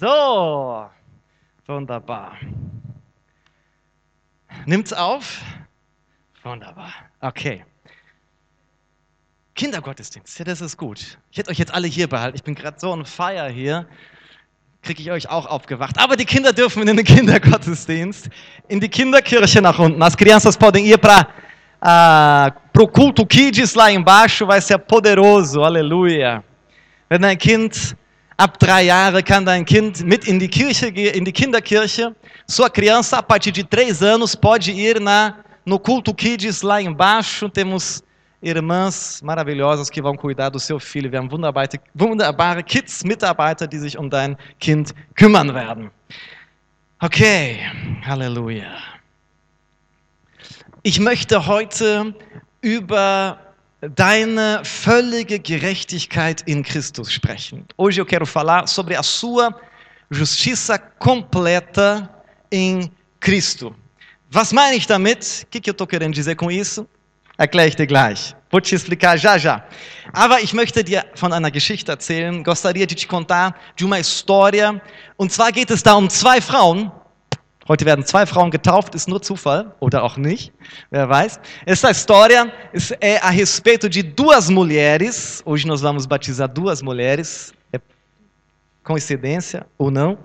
So, wunderbar. Nimmt's auf? Wunderbar. Okay. Kindergottesdienst, ja, das ist gut. Ich hätte euch jetzt alle hier behalten. Ich bin gerade so on fire hier. Kriege ich euch auch aufgewacht. Aber die Kinder dürfen in den Kindergottesdienst, in die Kinderkirche nach unten. As crianças podem ir para uh, o culto Kids lá embaixo, vai ser poderoso. Aleluia. Wenn dein Kind ab drei Jahre kann dein Kind mit in die Kirche in die Kinderkirche. Sua criança a partir de três anos pode ir na no culto Kids lá embaixo. Temos irmãs maravilhosas que vão cuidar do seu filho. Wir haben wunderbare, wunderbare Kids-Mitarbeiter, die sich um dein Kind kümmern werden. Okay, Halleluja. Ich möchte heute über deine völlige Gerechtigkeit in Cristo sprechen. Hoje eu quero falar sobre a sua justiça completa em Cristo. Was meine ich damit? O que, que eu estou querendo dizer com isso? Erkläre ich dir gleich. Vou te explicar já já. Aber ich möchte dir von einer Geschichte erzählen. Gostaria de te contar de uma história. Und zwar geht es da um zwei Frauen. Heute werden zwei Frauen getauft, ist nur Zufall oder auch nicht, wer weiß. Essa história é a respeito de duas mulheres. Hoje nós vamos batizar duas mulheres. É coincidência ou não?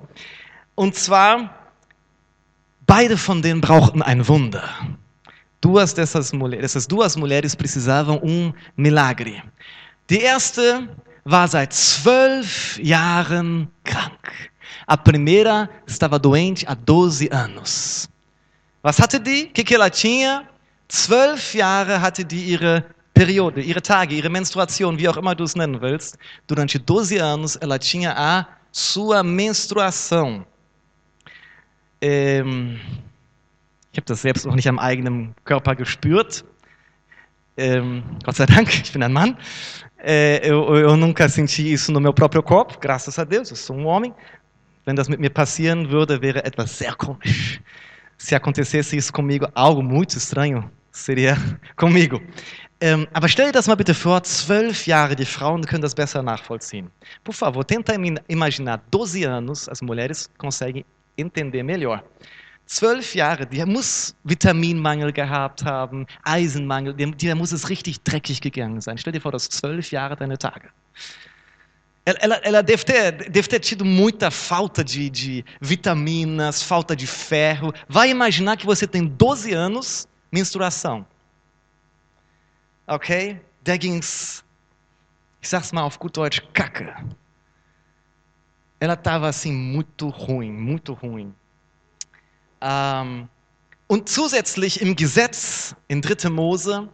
Und zwar, beide von denen brauchten ein Wunder. Duas dessas mulheres, essas duas mulheres precisavam um milagre. Die erste war seit zwölf Jahren krank. A primeira estava doente há 12 anos. Was hatte die? O que, que ela tinha? Zwölf Jahre hatte die ihre Periode, ihre Tage, ihre Menstruation, wie auch immer du es nennen willst. Durante 12 anos ela tinha a sua menstruação. Ähm, ich habe das selbst noch nicht am eigenen Körper gespürt. Ähm, Gott sei Dank, ich bin ein Mann. É, eu, eu, nunca senti isso no meu próprio corpo, graças a Deus, eu sou um homem. Wenn das mit mir passieren würde, wäre etwas sehr komisch. Se acontecesse isso comigo, algo muito estranho seria comigo. Ähm, aber stell dir das mal bitte vor, zwölf Jahre, die Frauen können das besser nachvollziehen. Por favor, tenta imaginar 12 anos, as mulheres conseguem entender melhor. Zwölf Jahre, der muss Vitaminmangel gehabt haben, Eisenmangel, der, muss es richtig dreckig gegangen sein. Stell dir vor, das zwölf Jahre deine Tage. Ela, ela deve, ter, deve ter tido muita falta de, de vitaminas, falta de ferro. Vai imaginar que você tem 12 anos, menstruação. Ok? Da ging's, ich sag's mal auf gut Deutsch, Kacke. Ela estava assim muito ruim, muito ruim. Ähm, und zusätzlich im Gesetz in 3. Mose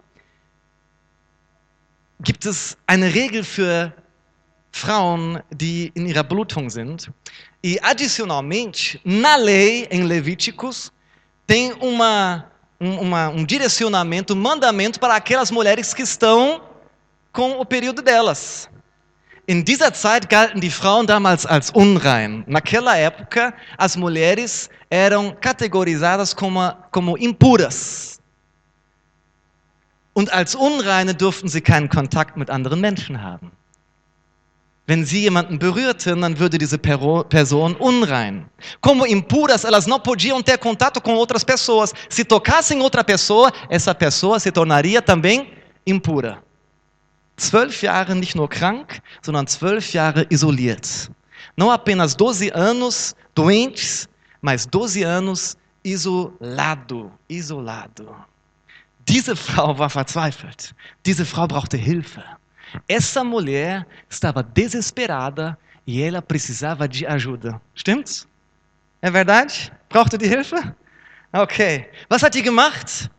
gibt es eine Regel für Frauen, die in ihrer Blutung sind. E adicionalmente, na lei em Levíticos, tem uma, um, uma, um direcionamento, um mandamento para aquelas mulheres que estão com o período delas. In dieser Zeit galten die Frauen damals als unrein. Naquela época, as mulheres eram categorizadas como, como impuras. Und als Unreine durften sie keinen Kontakt mit anderen Menschen haben. Wenn sie jemanden berührten, dann würde diese Person unrein. Como impuras, elas não podiam ter contato com outras pessoas. Se tocassem outra pessoa, essa pessoa se tornaria também impura. Zwölf Jahre nicht nur krank, sondern zwölf Jahre isoliert. Não apenas 12 anos doentes, mas 12 anos isolado, isolado. Diese Frau war verzweifelt. Diese Frau brauchte Hilfe. Essa mulher estava desesperada e ela precisava de ajuda. Stimmt's? É verdade? Brauchte die Hilfe? Okay. Was hat die gemacht?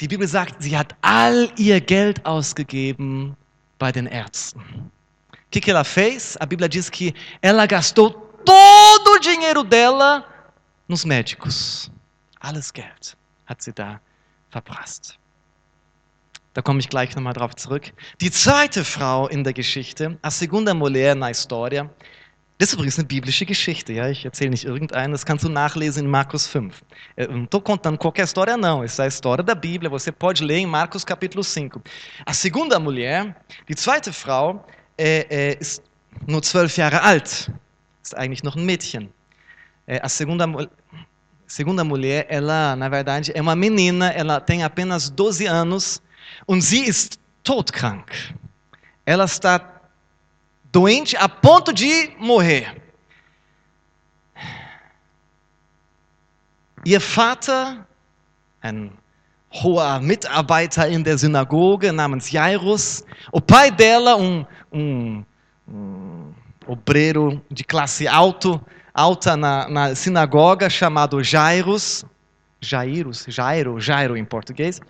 Die Bibel sagt, sie hat all ihr Geld ausgegeben bei den Ärzten. O que, que ela fez? A Bíblia diz que ela gastou todo o dinheiro dela nos médicos. Alles Geld hat sie da verprasst. Da komme ich gleich nochmal drauf zurück. Die zweite Frau in der Geschichte, a segunda mulher na história, Das ist übrigens eine biblische Geschichte, ja? ich erzähle nicht irgendeinen, das kannst du nachlesen em Marcos 5. Eu não estou contando qualquer história, não, essa é a história da Bíblia, você pode ler em Marcos capítulo 5. A segunda mulher, die zweite Frau, é, é, ist nur zwölf Jahre alt. Ist eigentlich noch ein Mädchen. É, a segunda, mu- segunda mulher, ela, na verdade, é uma menina, ela tem apenas 12 anos und sie ist todkrank. Ela está doente a ponto de morrer. Ihr Vater, ein hoher Mitarbeiter in der Synagoge namens Jairus, o pai dela, um, um, um obreiro de classe alto, alta na, na sinagoga, chamado Jairus, Jairus, Jairo, Jairo em português,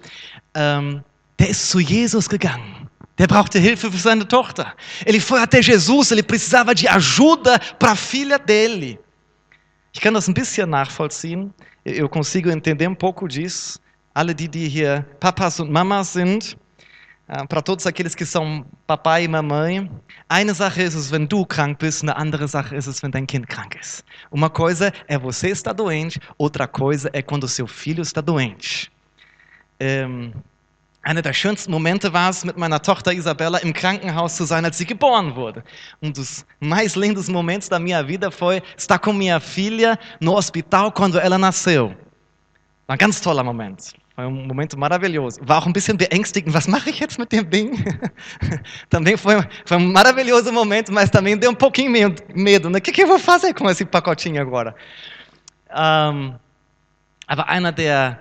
ähm, der ist zu Jesus gegangen. Der brauchte Hilfe für seine Tochter. Ele foi até Jesus, ele precisava de ajuda para a filha dele. Ich kann das ein bisschen nachvollziehen. Eu consigo entender um pouco disso. Alle die, die hier Papas und Mamas sind, äh, para todos aqueles que são papai e mamãe, eine Sache ist es, wenn du krank bist, eine andere Sache ist es, wenn dein Kind krank ist. Uma coisa é você estar doente, outra coisa é quando seu filho está doente. Ähm, einer der schönsten Momente war es, mit meiner Tochter Isabella im Krankenhaus zu sein, als sie geboren wurde. Um dos mais lindos momentos da minha vida foi estar com minha filha no hospital quando ela nasceu. War ein ganz toller Moment. Foi um momento maravilhoso. War auch ein bisschen beängstigend. Was mache ich jetzt mit dem Ding? também foi, foi um maravilhoso momento, mas também deu um pouquinho medo. né? O que, que eu vou fazer com esse pacotinho agora? Ähm, aber einer der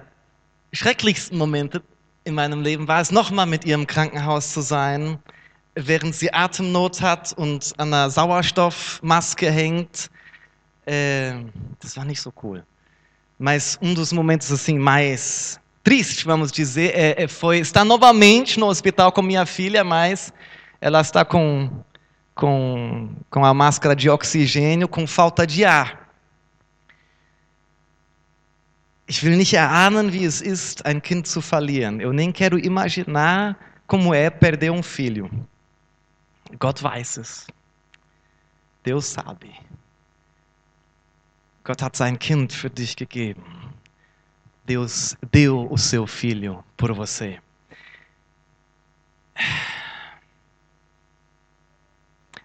schrecklichsten Momente in meinem Leben war es, nochmal mit ihr im Krankenhaus zu sein, während sie Atemnot hat und an einer Sauerstoffmaske hängt. Äh, das war nicht so cool. Mas um dos momentos assim mais tristes, vamos dizer, é, é, foi estar novamente no hospital com minha filha, mas ela está com, com, com a máscara de oxigênio, com falta de ar. Ich will nicht erahnen, wie es ist, ein Kind zu verlieren. Eu nem quero imaginar como é perder um filho. Gott weiß es. Deus sabe. Gott hat sein Kind für dich gegeben. Deus deu o seu filho por você.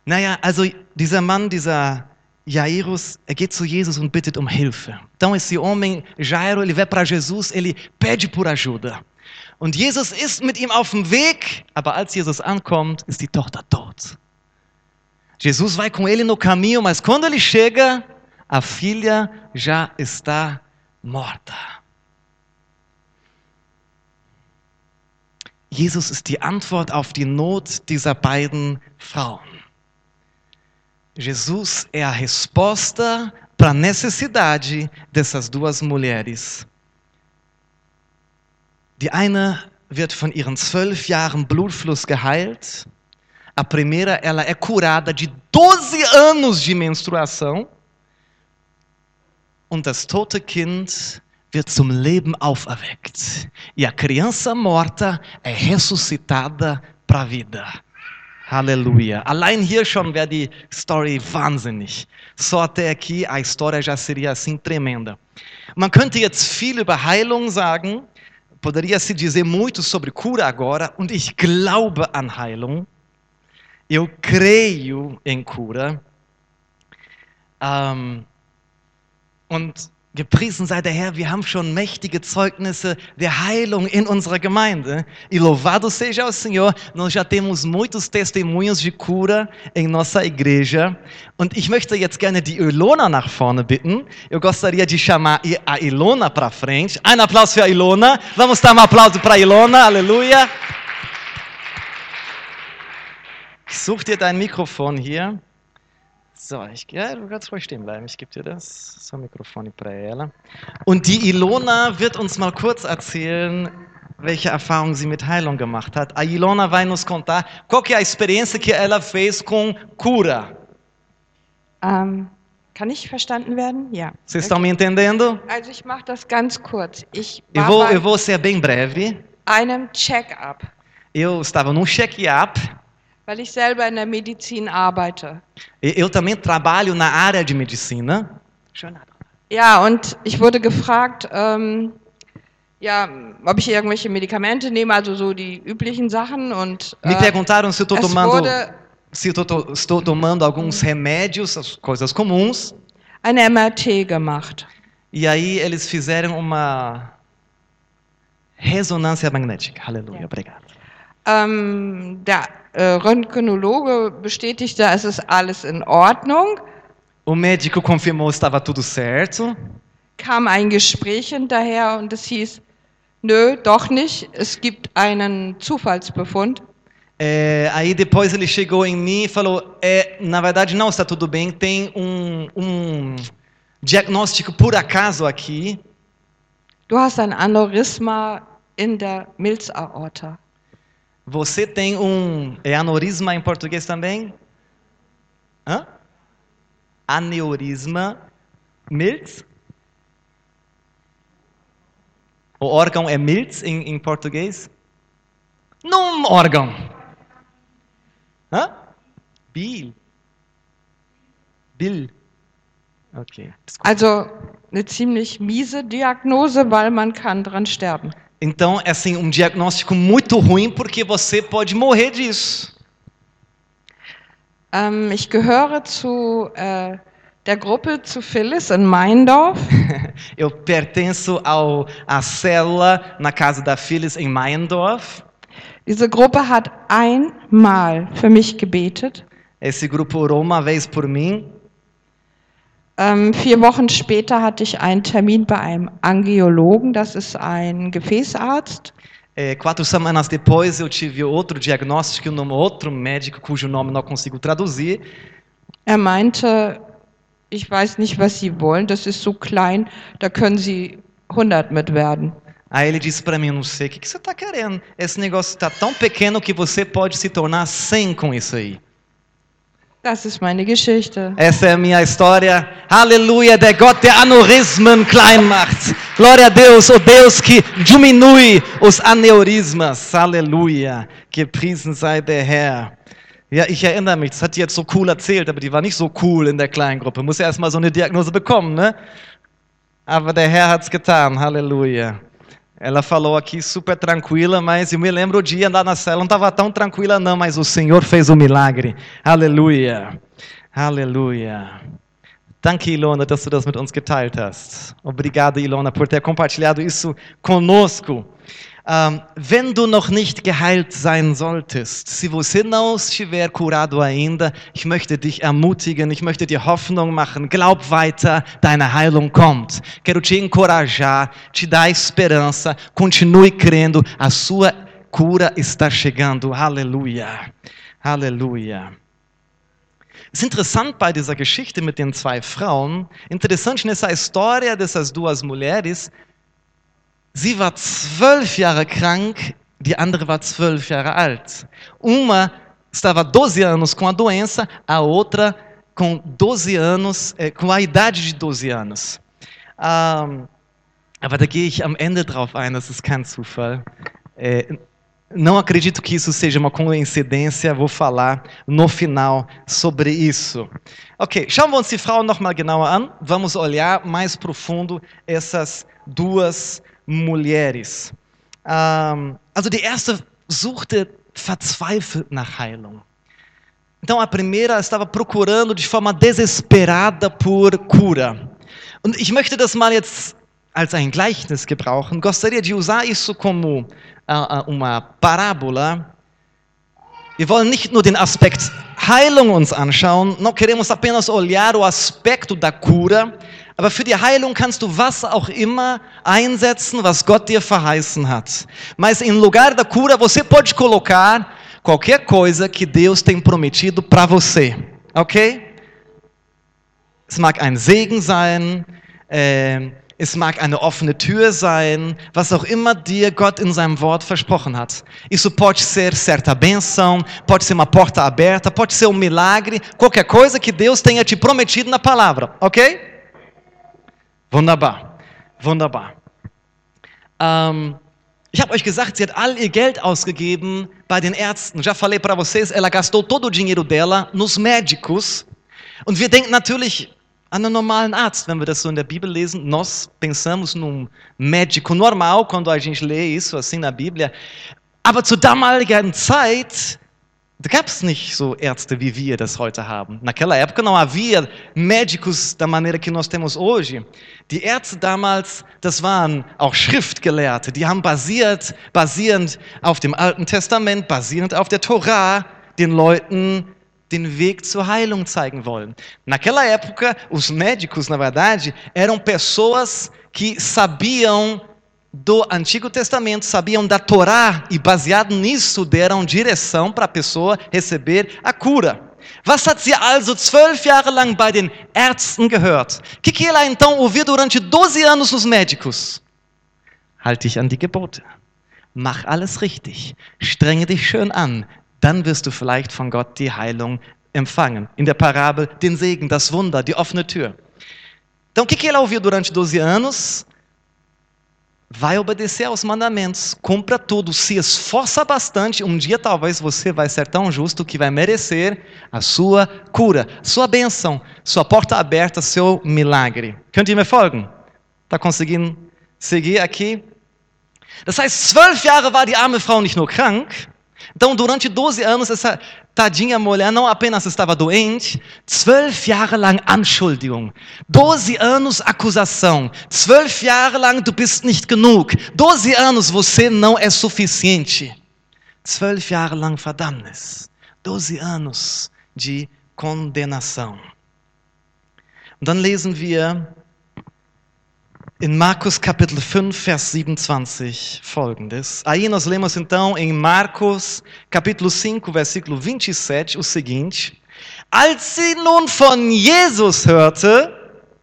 Naja, also dieser Mann, dieser Jairus, er geht zu Jesus und bittet um Hilfe. Então esse homem, Jairo, ele vai para Jesus, ele pede por ajuda. Und Jesus ist mit ihm auf dem Weg, aber als Jesus ankommt, ist die Tochter tot. Jesus vai com ele no caminho, mas quando ele chega, a filha já está morta. Jesus ist die Antwort auf die Not dieser beiden Frauen. Jesus é a resposta para a necessidade dessas duas mulheres. Die eine wird von ihren zwölf Jahren Blutfluss geheilt. A primeira, ela é curada de 12 anos de menstruação. Und das tote Kind wird zum Leben auferweckt. E a criança morta é ressuscitada para a vida. Aleluia. Allein hier schon wäre die Story wahnsinnig. Só até aqui a história já seria assim tremenda. Man könnte jetzt viel über Heilung sagen, poderia se dizer muito sobre cura agora, und ich glaube an Heilung. Eu creio em cura. Ähm, und gepriesen sei der Herr, wir haben schon mächtige Zeugnisse der Heilung in unserer Gemeinde. E louvado seja o Senhor, nós já temos muitos testemunhos de cura em nossa igreja. Und ich möchte jetzt gerne die Ilona nach vorne bitten. Eu gostaria de chamar a Ilona para frente. Ein Applaus für Ilona. Vamos dar um aplauso para Ilona. Aleluia. Such dir dein Mikrofon hier. So, ich, ja, du kannst ruhig stehen bleiben. Ich gebe dir das. So, Mikrofone para ela. Und die Ilona wird uns mal kurz erzählen, welche Erfahrungen sie mit Heilung gemacht hat. A Ilona vai nos contar qual que é a experiência que ela fez com cura. Ähm, kann ich verstanden werden? Ja. Vocês estão me entendendo? Also ich mache das ganz kurz. Ich Eu war vou, bei eu vou ser bem breve. einem Check-up, Eu estava num check-up. Weil ich selber in der Medizin arbeite. E- Eu também trabalho na área de medicina. Ja, und ich wurde gefragt, ähm, ja, ob ich irgendwelche Medikamente nehme, also so die üblichen Sachen. Und Me äh, perguntaram se eu estou es tomando wurde se eu tô- estou tomando alguns remédios, as coisas comuns. ein MRT gemacht. E aí eles fizeram uma ressonância magnética. Aleluia, obrigado. Ähm, äh, Röntgenologe bestätigte, es ist alles in Ordnung. O médico confirmou estava tudo certo. Kam ein Gespräch hinterher und es hieß, nö, doch nicht. Es gibt einen Zufallsbefund. É, aí depois ele chegou em mim e falou: é, na verdade não está tudo bem, tem um, um diagnóstico por acaso aqui. Du hast ein Aneurysma in der Milzaorta. Você tem um é aneurisma em português também? Hã? Aneurisma, Milz? O órgão é Milz em, em português? Num órgão. Hã? Bil. Bil. Okay. Desculpa. Also eine ziemlich miese Diagnose, weil man kann dran sterben. Então, é assim, um diagnóstico muito ruim porque você pode morrer disso. Ähm, ich gehöre zu äh, der Gruppe zu Phyllis in Meindorf. Eu pertenço ao à célula na casa da Phyllis em Meiendorf. Diese Gruppe hat einmal für mich gebetet. Esse grupo orou uma vez por mim. Ähm, vier Wochen später hatte ich einen Termin bei einem Angiologen, das ist ein Gefäßarzt. É, quatro semanas depois eu tive outro diagnóstico num outro médico cujo nome não consigo traduzir. Er meinte, ich weiß nicht, was Sie wollen, das ist so klein, da können Sie 100 mit werden. Aí ele disse para mim, não sei o que, que você está querendo. Esse negócio está tão pequeno que você pode se tornar 100 com isso aí. Das ist meine Geschichte. Essa é a minha história. Aleluia, der Gott, der Aneurismen klein macht. Glória a Deus, o Deus que diminui os Aneurismas. Aleluia. Gepriesen sei der Herr. Ja, ich erinnere mich, das hat die jetzt so cool erzählt, aber die war nicht so cool in der kleinen Gruppe. Muss ja erstmal so eine Diagnose bekommen, ne? Aber der Herr hat's getan. Aleluia. Ela falou aqui super tranquila, mas eu me lembro o dia lá na cela, não estava tão tranquila não, mas o Senhor fez o milagre. Aleluia. Aleluia. Danke, Ilona, dass du das mit uns geteilt hast. Obrigado, Ilona, por ter compartilhado isso conosco. Um, wenn du noch nicht geheilt sein solltest, se você não estiver curado ainda, ich möchte dich ermutigen, ich möchte dir Hoffnung machen, glaub weiter, deine Heilung kommt. Quero te encorajar, te dar esperança, continue crendo, a sua cura está chegando. Aleluia. Aleluia. Es ist interessant bei dieser Geschichte mit den zwei Frauen, interessante nessa história dessas duas mulheres, Sie war zwölf Jahre krank, die andere war zwölf Jahre alt. Uma estava 12 anos com a doença, a outra com 12 anos, eh, com a idade de 12 anos. Ähm, aber da gehe ich am Ende drauf ein, das ist kein Zufall. Eh, não acredito que isso seja uma coincidência, vou falar no final sobre isso. Ok, schauen wir uns die Frauen nochmal genauer an. Vamos olhar mais profundo essas duas mulheres. Ähm, also die erste suchte verzweifelt nach Heilung. Então a primeira estava procurando de forma desesperada por cura. Und ich möchte das mal jetzt als ein Gleichnis gebrauchen. Gostaria de usar isso como uh, uma parábola. Wir wollen nicht nur den Aspekt Heilung uns anschauen, não queremos apenas olhar o aspecto da cura, aber für die Heilung kannst du was auch immer einsetzen, was Gott dir verheißen hat. Mas em lugar da cura, você pode colocar qualquer coisa que Deus tem prometido para você, ok? Es mag ein Segen sein, äh, es mag eine offene Tür sein, was auch immer dir Gott in seinem Wort versprochen hat. Isso pode ser certa benção, pode ser uma porta aberta, pode ser um milagre, qualquer coisa que Deus tenha te prometido na palavra, ok? Wunderbar, wunderbar. Ähm, ich habe euch gesagt, sie hat all ihr Geld ausgegeben bei den Ärzten. Já falei para vocês, ela gastou todo o dinheiro dela nos médicos. Und wir denken natürlich an einen normalen Arzt, wenn wir das so in der Bibel lesen. Nós pensamos num médico normal quando a gente lê isso assim na Bíblia. Aber zur damaligen Zeit gab es nicht so Ärzte, wie wir das heute haben. Naquela época não havia médicos da maneira que nós temos hoje. Die Ärzte damals, das waren auch Schriftgelehrte. Die haben basiert, basierend auf dem Alten Testament, basierend auf der Torah, den Leuten den Weg zur Heilung zeigen wollen. Naquela época, os médicos, na verdade, eram pessoas que sabiam do Antigo Testamento, sabiam da Torá e, baseado nisso, deram direção para a pessoa receber a cura. Was hat sie also zwölf Jahre lang bei den Ärzten gehört? O que, que ela então ouviu durante 12 anos nos médicos? Halte dich an die Gebote. Mach alles richtig. Strenge dich schön an. Dann wirst du vielleicht von Gott die Heilung empfangen. In der Parabel den Segen, das Wunder, die offene Tür. Então, o que, que ela ouviu durante 12 anos? Vai obedecer aos mandamentos, cumpra tudo, se esforça bastante, um dia talvez você vai ser tão justo que vai merecer a sua cura, sua bênção, sua porta aberta, seu milagre. Könnt ihr mir folgen? Tá conseguindo seguir aqui? Das heißt, zwölf Jahre war die arme Frau nicht nur krank, então durante 12 anos essa tadinha mulher não apenas estava doente, zwölf Jahre lang Anschuldigung, 12 anos acusação, zwölf Jahre lang du bist nicht genug, 12 anos você não é suficiente, zwölf Jahre lang Verdammnis, 12 anos de condenação. Und dann lesen wir in Marcos capítulo 5, vers 27, folgendes. Aí nós lemos então em Marcos capítulo 5, versículo 27 o seguinte: Als sie nun von Jesus hörte,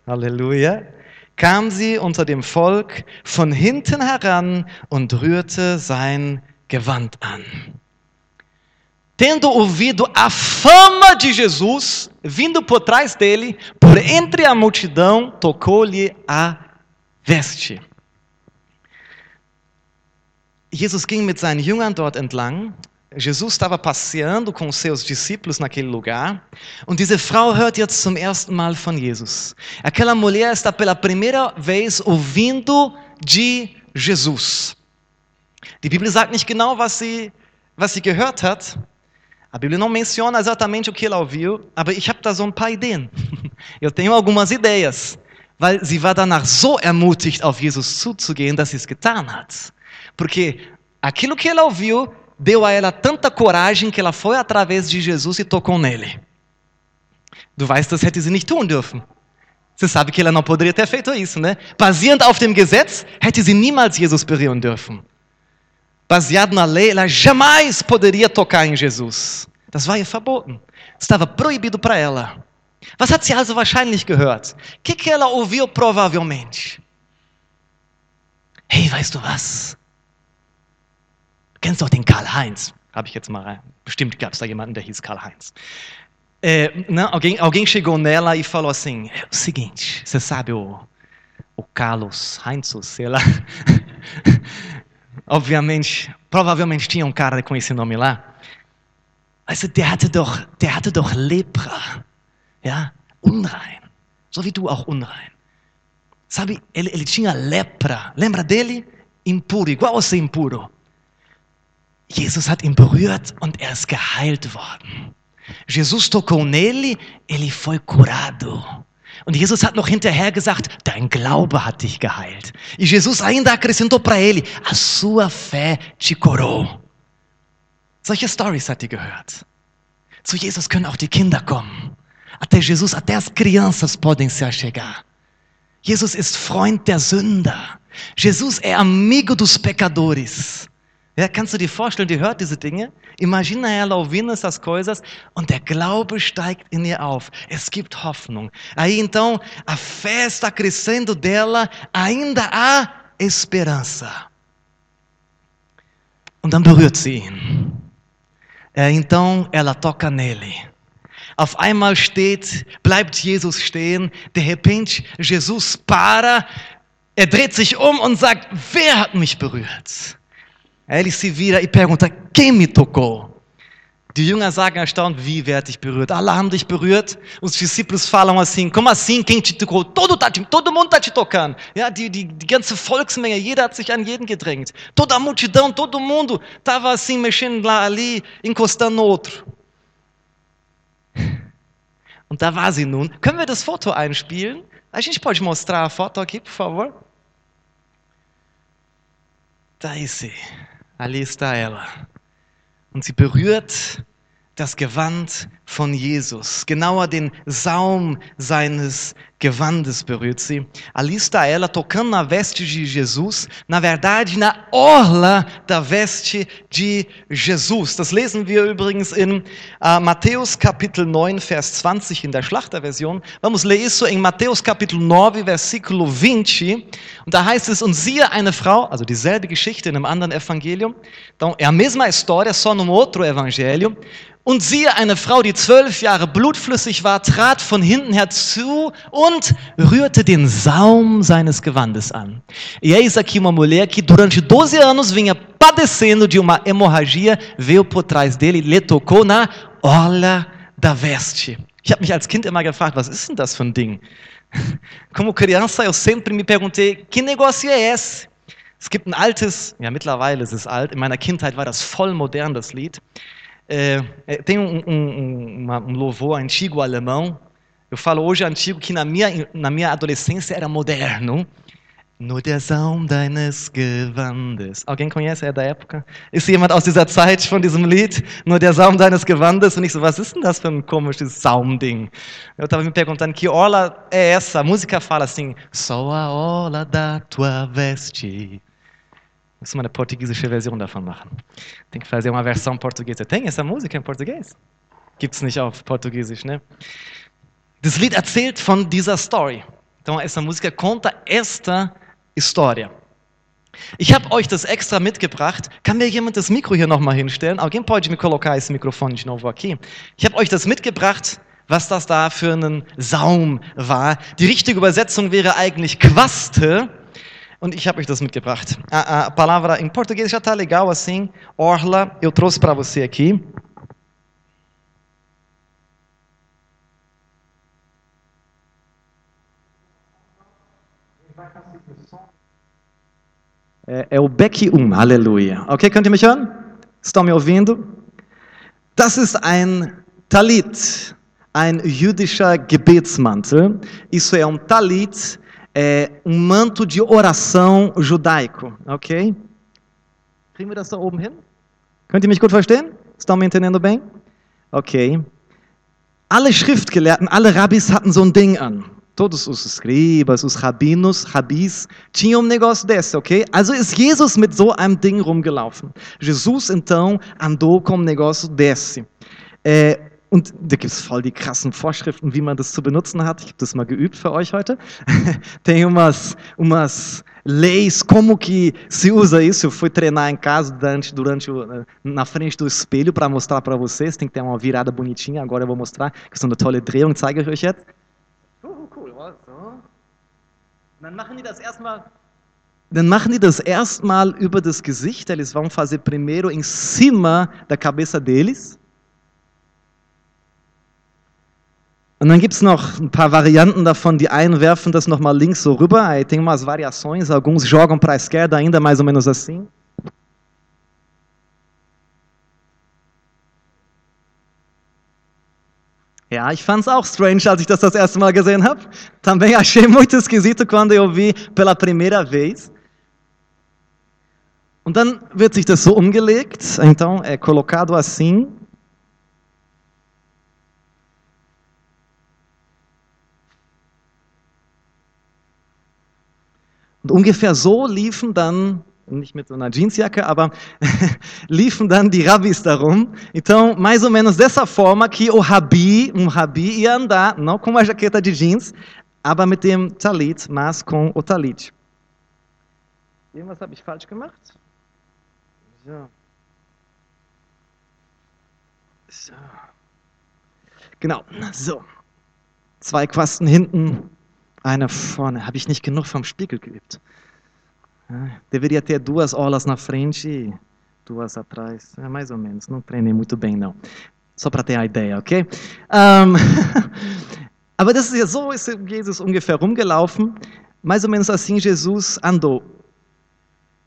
Halleluja, kam sie unter dem Volk von hinten heran und rührte sein Gewand an. Tendo ouvido a fama de Jesus, vindo por trás dele, por entre a multidão, tocou-lhe a Weste. Jesus ging mit seinen Jüngern dort entlang. Jesus estava passeando com seus discípulos naquele lugar. Und diese Frau hört jetzt zum ersten Mal von Jesus. Aquela mulher está pela primeira vez ouvindo de Jesus. Die Bíblia sagt nicht genau, was sie, was sie gehört hat. A Bíblia não menciona exatamente o que ela ouviu, aber ich habe da so ein paar Ideen. Eu tenho algumas ideias weil sie war danach so ermutigt, auf Jesus zuzugehen, dass sie es getan hat. Porque aquilo que ela ouviu deu a ela tanta coragem que ela foi através de Jesus e tocou nele. Du weißt, das hätte sie nicht tun dürfen. Você sabe que ela não poderia ter feito isso, né? Basierend auf dem Gesetz hätte sie niemals Jesus berühren dürfen. Baseado na lei, ela jamais poderia tocar em Jesus. Das war ihr verboten. Estava proibido para ela. Was hat sie also wahrscheinlich gehört? Que, que ela ouviu provavelmente? Hey, weißt du was? Du kennst doch den Karl-Heinz. Habe ich jetzt mal rein. Bestimmt gab es da jemanden, der hieß Karl-Heinz. É, não, alguém, alguém chegou nela e falou assim: é o seguinte, você sabe o, o Carlos Heinz, sei lá. Obviamente, provavelmente tinha um cara com esse nome lá. Du, der hatte doch, der hatte doch Lepra. Ja, unrein. So wie du auch unrein. Sabe, ele, ele tinha lepra. Lembra dele? Impuro, igual a ser impuro. Jesus hat ihn berührt und er ist geheilt worden. Jesus tocou nele, ele foi curado. Und Jesus hat noch hinterher gesagt, dein Glaube hat dich geheilt. E Jesus ainda acrescentou para ele, a sua fé te curou. Solche Stories hat er gehört. Zu Jesus können auch die Kinder kommen. Até Jesus, até as crianças podem se achegar. Jesus ist Freund der Sünder. Jesus é amigo dos pecadores. Ja, kannst du dir vorstellen, die hört diese Dinge? Imagina ela ouvindo essas coisas und der Glaube steigt in ihr auf. Es gibt Hoffnung. Aí então a fé está crescendo dela, ainda há esperança. Und dann berührt sie ihn. É, então ela toca nele. Auf einmal steht, bleibt Jesus stehen. De repente, Jesus para, er dreht sich um und sagt: Wer hat mich berührt? Ele se vira e pergunta: Quem me tocou? Die Jünger sagen erstaunt: Wie, wer hat dich berührt? Alle haben dich berührt. Os discípulos falam assim: Como assim? Quem te tocou? Todo, tá todo mundo está te tocando. Ja, die, die, die ganze Volksmenge, jeder hat sich an jeden gedrängt. Toda a multidão, todo mundo estava assim mexendo lá ali, encostando no outro. Und da war sie nun. Können wir das Foto einspielen? A gente pode mostrar a foto aqui, por favor? Da ist sie. Ali está ela. Und sie berührt das Gewand von Jesus, genauer den Saum seines Gewandes berührt sie. Ali está ela tocando na veste de Jesus, na verdade na orla da veste de Jesus. Das lesen wir übrigens in uh, Mateus Kapitel 9, Vers 20 in der Schlachterversion. Vamos ler isso em Mateus Kapitel 9, versículo 20. Und da heißt es, und siehe eine Frau, also dieselbe Geschichte in einem anderen Evangelium. Então, é a mesma história, só num outro evangelho. Und siehe, eine Frau, die zwölf Jahre blutflüssig war, trat von hinten herzu und rührte den Saum seines Gewandes an. E eis aqui uma mulher que durante 12 anos vinha padecendo de uma hemorragia, veio por trás dele e lhe tocou na orla da veste. Ich habe mich als Kind immer gefragt, was ist denn das für ein Ding? Como criança, eu sempre me perguntei, que negócio é esse? Es gibt ein altes, ja mittlerweile ist es alt, in meiner Kindheit war das voll modern, das Lied. É, tem um, um, uma, um, louvor antigo alemão. Eu falo hoje antigo que na minha, na minha adolescência era moderno. Nur der Saum deines Gewandes. Alguém conhece? É da época? Ist jemand aus dieser Zeit von diesem Lied? Nur der Saum deines Gewandes. Und ich so, was ist denn das für ein komisches Saumding? Eu estava me perguntando que orla é essa? A música fala assim: Só a orla da tua veste Muss man eine portugiesische Version davon machen. Tem que fazer uma versão portuguesa. Tem essa música em português? Gibt es nicht auf Portugiesisch, ne? Das Lied erzählt von dieser Story. Então, essa música conta esta história. Ich habe euch das extra mitgebracht. Kann mir jemand das Mikro hier nochmal hinstellen? Alguém pode me colocar esse microfone de novo aqui? Ich habe euch das mitgebracht, was das da für ein Saum war. Die richtige Übersetzung wäre eigentlich Quaste. Und ich habe euch das mitgebracht. A, a palavra em português já está legal assim. Orla, eu trouxe para você aqui. É, é o Becky Um, Halleluja. Ok, könnt ihr mich hören? Estão me ouvindo? Das ist ein Talit, ein jüdischer Gebetsmantel. Isso é um talit é, um manto de oração judaico, ok? Kriegen wir das da oben hin? Könnt ihr mich gut verstehen? Estão me entendendo bem? Ok. Alle Schriftgelehrten, alle Rabbis hatten so ein Ding an. Todos os escribas, os rabinos, rabis, tinham um negócio desse, ok? Also ist Jesus mit so einem Ding rumgelaufen. Jesus então andou com um negócio desse. É, und da gibt es voll die krassen Vorschriften, wie man das zu benutzen hat. Ich habe das mal geübt für euch heute. Tem umas, umas leis, como que se usa isso. Eu fui treinar em casa durante, durante na frente do espelho para mostrar para vocês. Tem que ter uma virada bonitinha. Agora eu vou mostrar. Que ist eine tolle Drehung. Zeige ich euch jetzt. Oh, cool. So. Dann machen die das erstmal dann machen die das erstmal über das Gesicht, eles vão fazer primeiro em cima da cabeça deles. Und dann gibt es noch ein paar Varianten davon, die einen werfen das nochmal links so rüber, aí tem umas variações, alguns jogam para a esquerda ainda mais ou menos assim. Ja, ich fand es auch strange, als ich das das erste Mal gesehen habe. Também achei muito esquisito quando eu vi pela primeira vez. Und dann wird sich das so umgelegt, então é colocado assim. Und ungefähr so liefen dann, nicht mit so einer Jeansjacke, aber liefen dann die rabbis darum. Então, mais ou menos dessa forma que o rabi, um rabi ia andar, não com uma jaqueta de jeans, aber mit dem Talit, mas com o Talit. Irgendwas habe ich falsch gemacht? So. So. Genau, so. Zwei Quasten hinten, Einer vorne. Habe ich nicht genug vom Spiegel geübt? Deveria ter duas olas na frente e duas atrás. É mais ou menos. Não treinei muito bem, não. Só para ter a ideia, ok? Um, aber das ist ja so, ist Jesus ungefähr rumgelaufen. Mais ou menos assim Jesus andou.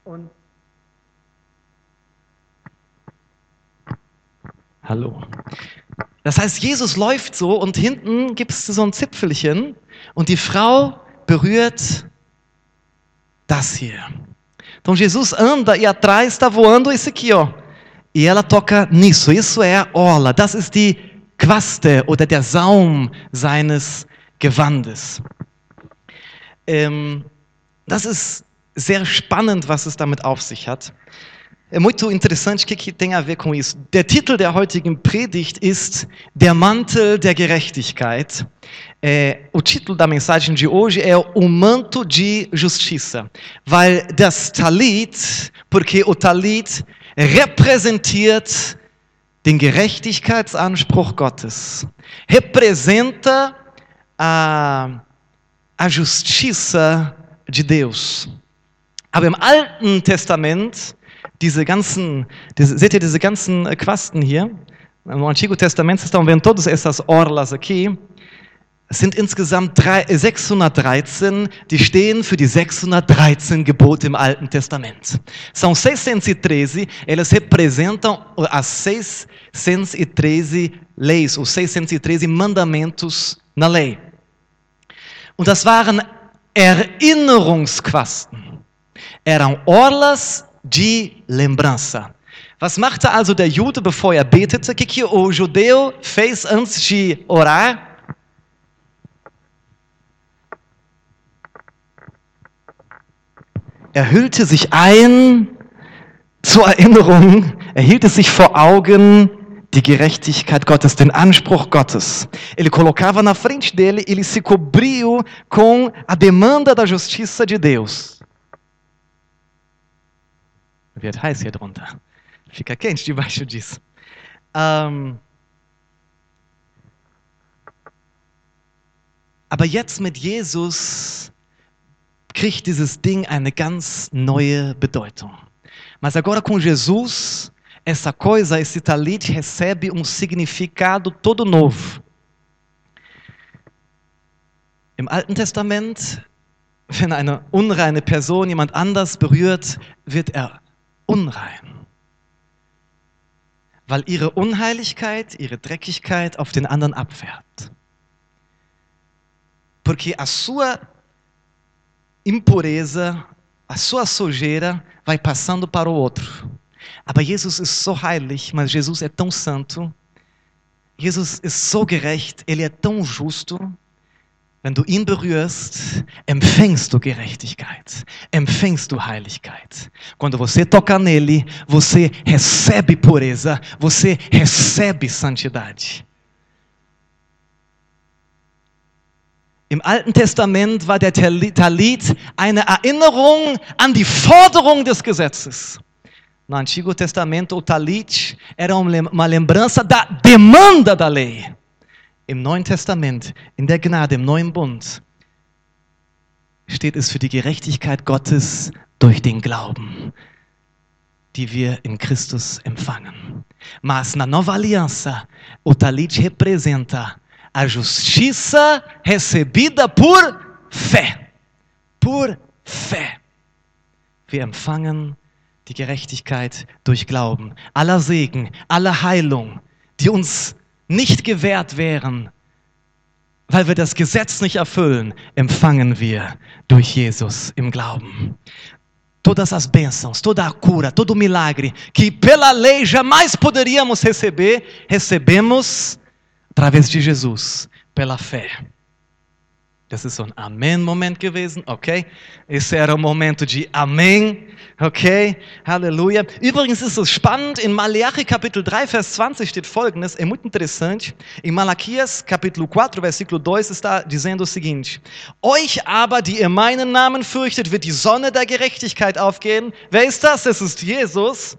Und Hallo. Das heißt, Jesus läuft so und hinten gibt es so ein Zipfelchen und die Frau berührt das hier. Então Jesus anda e atrás está voando esse aqui, ó. E ela toca nisso. Isso é a orla. Das ist die Quaste oder der Saum seines Gewandes. Ähm, das ist sehr spannend, was es damit auf sich hat. É muito interessante o que, que tem a ver com isso. Der Titel der heutigen Predigt ist Der Mantel der Gerechtigkeit. É, o título da mensagem de hoje é O Manto de Justiça. Weil das Talit, porque o Talit repräsentiert den Gerechtigkeitsanspruch Gottes. Representa a, a justiça de Deus. Aber im Alten Testament diese ganzen, diese, seht ihr diese ganzen äh, Quasten hier? No Antigo Testamento, vocês estão vendo todas essas orlas aqui. Es sind insgesamt drei, 613, die stehen für die 613 Gebote im Alten Testament. São 613, eles representam as 613 leis, os 613 mandamentos na lei. Und das waren Erinnerungsquasten. Eram orlas de lembrança. Was machte also der Jude, bevor er betete? O que, o judeu fez antes de orar? Er hüllte sich ein zur Erinnerung, er hielt es sich vor Augen, die Gerechtigkeit Gottes, den Anspruch Gottes. Ele colocava na frente dele, ele se cobriu com a demanda da justiça de Deus. Wird heiß hier drunter. Fica quente debaixo disso. Ähm, aber jetzt mit Jesus kriegt dieses Ding eine ganz neue Bedeutung. Mas agora com Jesus, essa coisa, esse talit recebe um significado todo novo. Im Alten Testament, wenn eine unreine Person jemand anders berührt, wird er unrein. Weil ihre Unheiligkeit, ihre Dreckigkeit auf den anderen abfärbt. Porque a sua impureza, a sua sujeira vai passando para o outro. Aber Jesus ist so heilig, mas Jesus é tão santo. Jesus ist so gerecht, ele é tão justo. Wenn du ihn berührst, empfängst du Gerechtigkeit, empfängst du Heiligkeit. Quando você toca nele, você recebe pureza, você recebe santidade. Im Alten Testament war der Talit eine Erinnerung an die Forderung des Gesetzes. No Antigo Testamento, o talit era uma lembrança da demanda da lei. Im Neuen Testament, in der Gnade, im neuen Bund, steht es für die Gerechtigkeit Gottes durch den Glauben, die wir in Christus empfangen. Mas na nova aliança, o talit representa a justiça recebida por fé. Por fé. Wir empfangen die Gerechtigkeit durch Glauben. Aller Segen, aller Heilung, die uns nicht gewährt wären, weil wir das Gesetz nicht erfüllen, empfangen wir durch Jesus im Glauben. Todas as bênçãos, toda a cura, todo o milagre que pela lei jamais poderíamos receber, recebemos através de Jesus, pela fé. Das ist so ein Amen-Moment gewesen, okay? Esse era o momento de Amen, okay? Halleluja. Übrigens ist es spannend, in Malachi Kapitel 3, Vers 20 steht folgendes, é muito interessante. Em Malaquias Capítulo 4, versículo 2 está dizendo o seguinte: Euch aber, die ihr meinen Namen fürchtet, wird die Sonne der Gerechtigkeit aufgehen. Wer ist das? Es ist Jesus.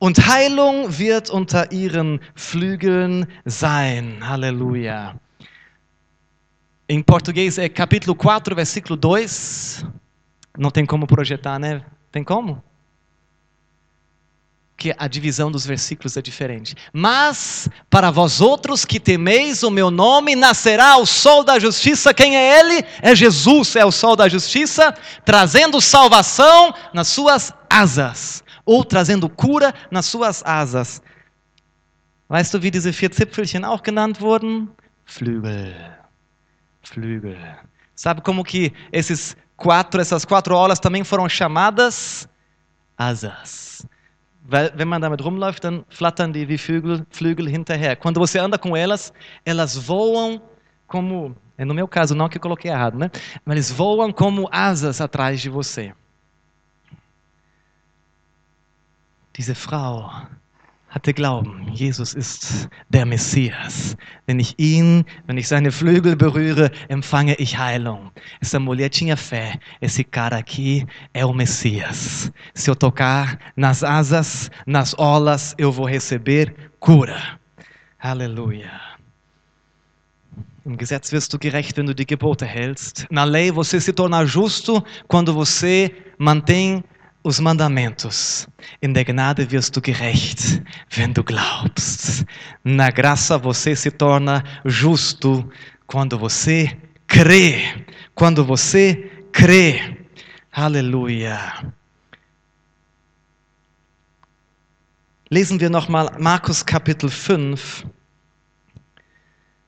Und Heilung wird unter ihren Flügeln sein. Halleluja. Em português é capítulo 4, versículo 2. Não tem como projetar, né? Tem como? Que a divisão dos versículos é diferente. Mas para vós outros que temeis o meu nome, nascerá o sol da justiça. Quem é ele? É Jesus, é o sol da justiça, trazendo salvação nas suas asas, ou trazendo cura nas suas asas. Weißt du, wie diese vier Zipfelchen auch genannt wurden? Flügel. Flügel. Sabe como que esses quatro, essas quatro aulas também foram chamadas asas? Weil, wenn man damit rumläuft, dann flattern die wie Flügel, Flügel hinterher. Quando você anda com elas, elas voam como, é no meu caso não que eu coloquei errado, né? Mas eles voam como asas atrás de você. Diese Frau hatte Glauben, Jesus ist der Messias. Wenn ich ihn, wenn ich seine Flügel berühre, empfange ich Heilung. Essa mulher tinha fé. Esse cara aqui é o Messias. Se eu tocar nas asas, nas olas, eu vou receber cura. Aleluia. Im Gesetz wirst du gerecht, wenn du die Gebote hältst. Na lei você se torna justo quando você mantém os mandamentos. In der Gnade wirst du gerecht, wenn du glaubst. Na graça você se torna justo quando você crê. Quando você crê. Aleluia. Lesen wir nochmal Markus Kapitel 5,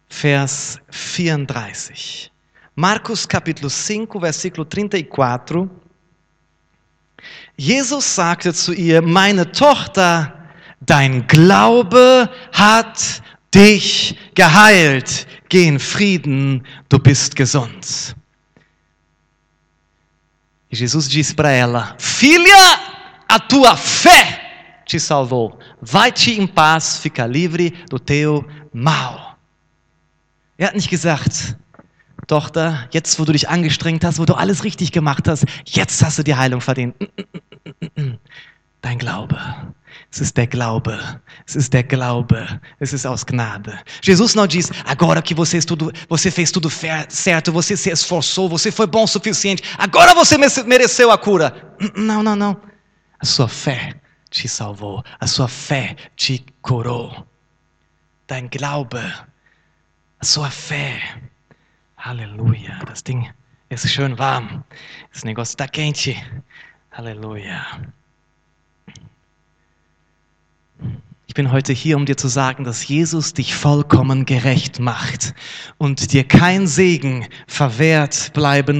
Vers 34. Marcos capítulo 5, versículo 34. Jesus sagte zu ihr, meine Tochter, dein Glaube hat dich geheilt. Geh in Frieden, du bist gesund. E Jesus disse para ela: Filha, a tua fé te salvou. Vai-te em paz, fica livre do teu mal. Er hat nicht gesagt, Tochter, jetzt wo du dich angestrengt hast, wo du alles richtig gemacht hast, jetzt hast du die Heilung verdient. Dein Glaube. Es ist der Glaube. Es ist der Glaube. Es ist aus Gnade. Jesus não diz, agora que você, tudo, você fez tudo certo, você se esforçou, você foi bom o suficiente, agora você mereceu a cura. Não, não, não. A sua fé te salvou. A sua fé te curou. Dein Glaube. A sua fé. Aleluia. Das Ding ist schön warm. Esse negócio está quente. Aleluia. Bin heute hier, um dir zu sagen, dass Jesus dich vollkommen gerecht macht und dir kein Segen verwehrt bleiben.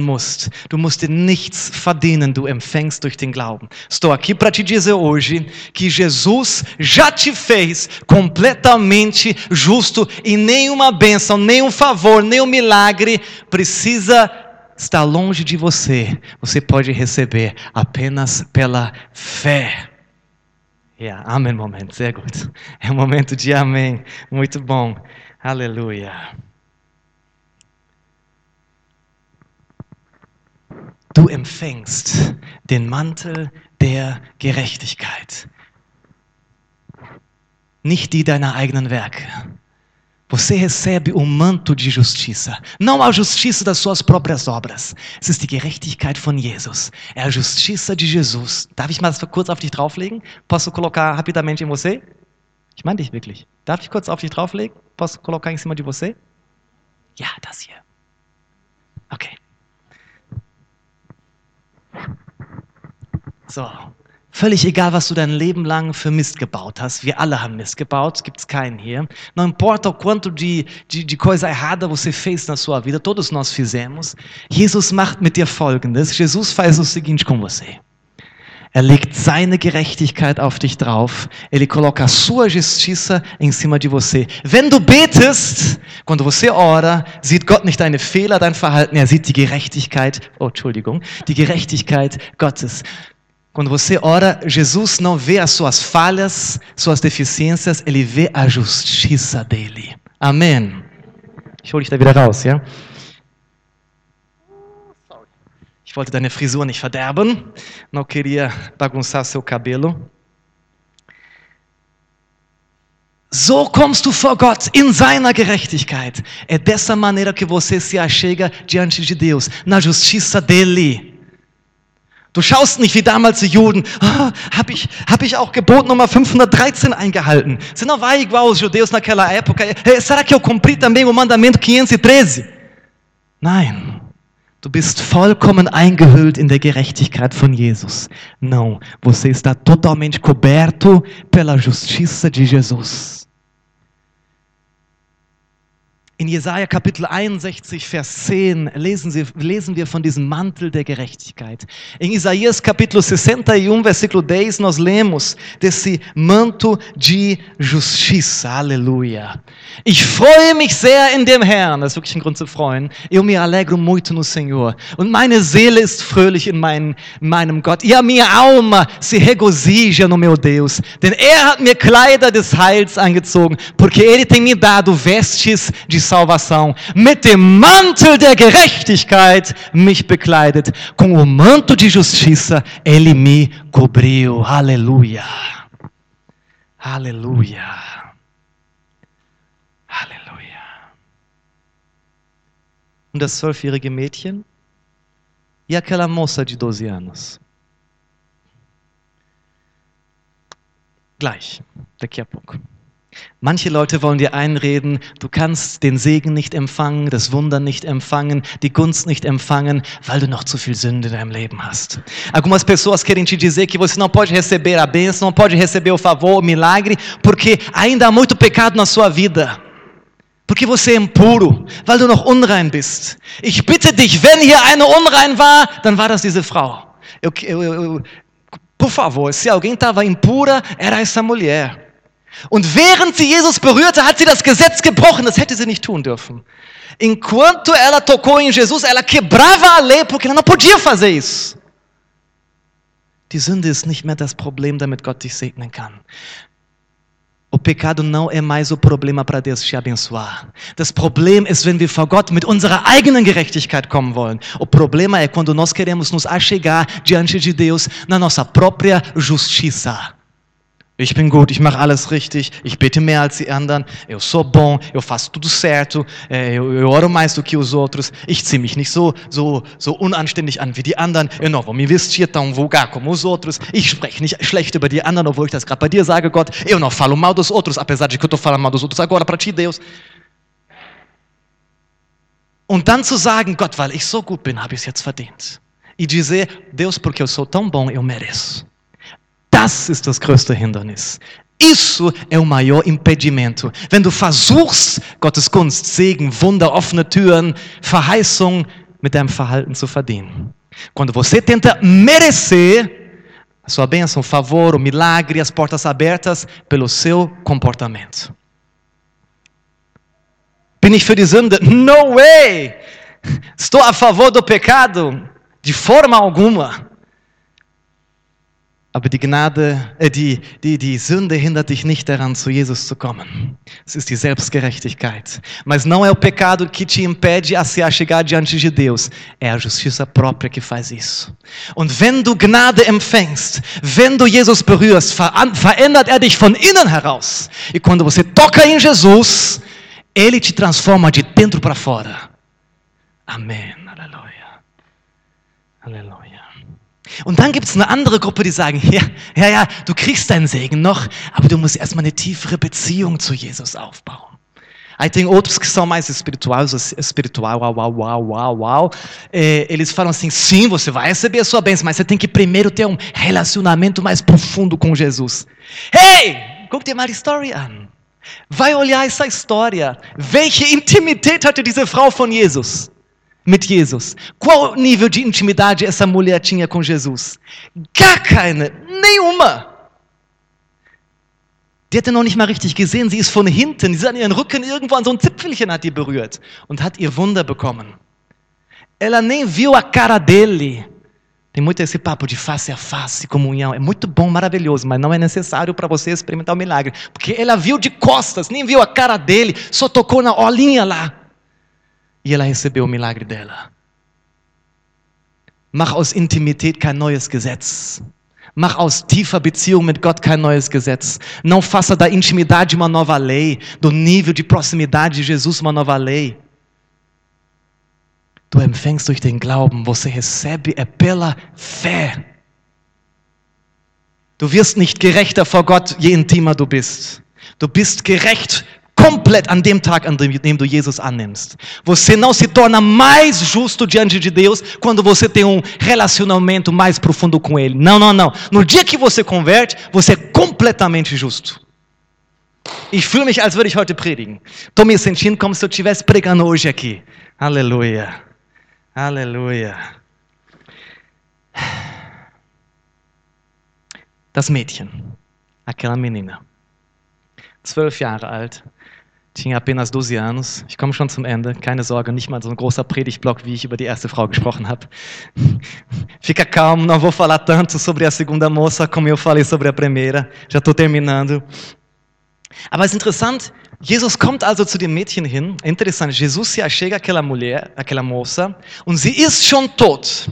Du musst dir nichts verdienen, du empfängst durch den Glauben. Estou aqui para te dizer hoje que Jesus já te fez completamente justo e nenhuma bênção, nenhum favor, nenhum milagre precisa estar longe de você. Você pode receber apenas pela fé. Ja, Amen Moment, sehr gut. É um momento de amém, muito bom. Aleluia. Du empfängst den Mantel der Gerechtigkeit, nicht die deiner eigenen Werke. Você recebe o manto de justiça, não a justiça das suas próprias obras. Es ist die Gerechtigkeit von Jesus. É a justiça de Jesus. Darf ich mal kurz auf dich drauflegen? Posso colocar rapidamente em você? Ich meine dich wirklich. Darf ich kurz auf dich drauflegen? Posso colocar em cima de você? Ja, das hier. Okay. So, Völlig egal, was du dein Leben lang für Mist gebaut hast. Wir alle haben Mist gebaut, gibt es keinen hier. Não importa o quanto de, de, de coisa errada você fez na sua vida, todos nós fizemos. Jesus macht mit dir Folgendes. Jesus faz o seguinte com você. Er legt seine Gerechtigkeit auf dich drauf. Ele coloca sua justiça em cima de você. Wenn du betest, quando você ora, sieht Gott nicht deine Fehler, dein Verhalten, er sieht die Gerechtigkeit, oh, Entschuldigung, die Gerechtigkeit Gottes. Quando você ora, Jesus não vê as suas falhas, suas deficiências, ele vê a justiça dele. Amém. Ich hole dich da wieder raus, ja? Ich wollte deine Frisur nicht verderben, não queria bagunçar seu cabelo. So kommst du vor Gott in seiner Gerechtigkeit. É dessa maneira que você se achega diante de Deus, na justiça dele. Du schaust nicht wie damals die Juden, ah, habe ich, hab ich auch Gebot Nummer 513 eingehalten? Você não vai igual os judeus naquela época, será que eu cumpri também o mandamento 513? Nein, du bist vollkommen eingehüllt in der Gerechtigkeit von Jesus. Não, você está totalmente coberto pela justiça de Jesus. In Jesaja Kapitel 61, Vers 10 lesen, Sie, lesen wir von diesem Mantel der Gerechtigkeit. Em Isaías capítulo 61, versículo 10, nós lemos desse manto de justiça. Aleluia. Ich freue mich sehr in dem Herrn. Das ist wirklich ein Grund zu freuen. Eu me alegro muito no Senhor. Und meine Seele ist fröhlich in mein, meinem Gott. E a minha alma se regozija no meu Deus. Denn er hat mir Kleider des Heils angezogen, porque ele tem me dado vestes de salvação, mit dem mantel der Gerechtigkeit mich bekleidet, com o manto de justiça ele me cobriu. Aleluia. Aleluia. Aleluia. Und das zwölfjährige Mädchen? E aquela moça de 12 anos? Gleich, daqui a pouco. Manche Leute wollen dir einreden, du kannst den Segen nicht empfangen, das Wunder nicht empfangen, die Gunst nicht empfangen, weil du noch zu viel Sünde in deinem Leben hast. Algumas pessoas querem te dizer que você não pode receber a bênção, não pode receber o favor, o milagre, porque ainda há muito pecado na sua vida. Porque você é impuro, weil du noch unrein bist. Ich bitte dich, wenn hier eine unrein war, dann war das diese Frau. Eu, eu, eu, por favor, se alguém estava impura, era essa mulher. Und während sie Jesus berührte, hat sie das Gesetz gebrochen. Das hätte sie nicht tun dürfen. Enquanto ela tocou em Jesus, ela quebrava a lei, porque ela não podia fazer isso. Die Sünde ist nicht mehr das Problem, damit Gott dich segnen kann. O pecado não é mais o problema para Deus te abençoar. Das Problem ist, wenn wir vor Gott mit unserer eigenen Gerechtigkeit kommen wollen. O problema é quando nós queremos nos achegar diante de Deus na nossa própria justiça. Ich bin gut, ich mache alles richtig, ich bete mehr als die anderen, eu sou bom, eu faço tudo certo, eu, eu oro mais do que os outros, ich ziehe mich nicht so, so, so unanständig an wie die anderen, eu não vou me vestir tão vulgar como os outros, ich spreche nicht schlecht über die anderen, obwohl ich das gerade bei dir sage, Gott, eu não falo mal dos outros, apesar de que eu estou falando mal dos outros agora para ti, Deus. Und dann zu sagen, Gott, weil ich so gut bin, habe ich es jetzt verdient. E dizer, Deus, porque eu sou tão bom, eu mereço. Das ist das größte Hindernis. Isso é o maior impedimento. Wenn du versuchst, Gottes Gunst, Segen, Wunder, offene Türen, Verheißung mit deinem Verhalten zu verdienen. Quando você tenta merecer a sua bênção, o favor, o milagre, as portas abertas pelo seu comportamento. Bin ich für die Sünde? No way! Estou a favor do pecado? De forma alguma. Aber die Gnade, äh, die, die, die Sünde hindert dich nicht daran, zu Jesus zu kommen. Es ist die Selbstgerechtigkeit. Mas não é o pecado que te impede a se achegar diante de Deus. É a justiça própria que faz isso. Und wenn du Gnade empfängst, wenn du Jesus berührst, verändert er dich von innen heraus. E quando você toca em Jesus, ele te transforma de dentro para fora. Amém. Aleluia. Aleluia. Und dann gibt es eine andere Gruppe, die sagen, ja, ja, ja, du kriegst deinen Segen noch, aber du musst erstmal eine tiefere Beziehung zu Jesus aufbauen. Aí tem outros que são mais espirituais, espiritual, uau, uau, uau, uau. É, eles falam assim, sim, você vai receber a sua bênção, mas você tem que primeiro ter um relacionamento mais profundo com Jesus. Hey, guck dir mal die Story an. Vai olhar essa história. Welche Intimität hatte diese Frau von Jesus? Mit Jesus. Qual nível de intimidade essa mulher tinha com Jesus? Gar keine, nenhuma. Die hatte noch nicht mal richtig gesehen, sie ist von hinten, sie ist an ihren Rücken irgendwo an so ein Zipfelchen hat die berührt und hat ihr Wunder bekommen. Ela nem viu a cara dele. Tem muito esse papo de face a face, comunhão. É muito bom, maravilhoso, mas não é necessário para você experimentar o milagre. Porque ela viu de costas, nem viu a cara dele, só tocou na olhinha lá. E ela recebeu o milagre dela. Mach aus Intimität kein neues Gesetz. Mach aus tiefer Beziehung mit Gott kein neues Gesetz. Não faça da intimidade uma nova lei, do nível de proximidade de Jesus uma nova lei. Du empfängst durch den Glauben, você recebe é pela fé. Du wirst nicht gerechter vor Gott, je intimer du bist. Du bist gerecht completo an dem Tag, an dem du Jesus annimmst. Você não se torna mais justo diante de Deus quando você tem um relacionamento mais profundo com Ele. Não, não, não. No dia que você converte, você é completamente justo. Ich fühle mich, als würde ich heute predigen. Tô me sentindo como se eu estivesse pregando hoje aqui. Aleluia. Aleluia. Das Mädchen, aquela menina, zwölf Jahre alt, tinha apenas 12 anos. Ich komme schon zum Ende, keine Sorge, nicht mal so ein großer Predigtblock, wie ich über die erste Frau gesprochen habe. Fica calmo, não vou falar tanto sobre a segunda moça como eu falei sobre a primeira. Já estou terminando. Aber es ist interessant, Jesus kommt also zu dem Mädchen hin. É interessante, Jesus se achega àquela mulher, àquela moça, und sie ist schon tot.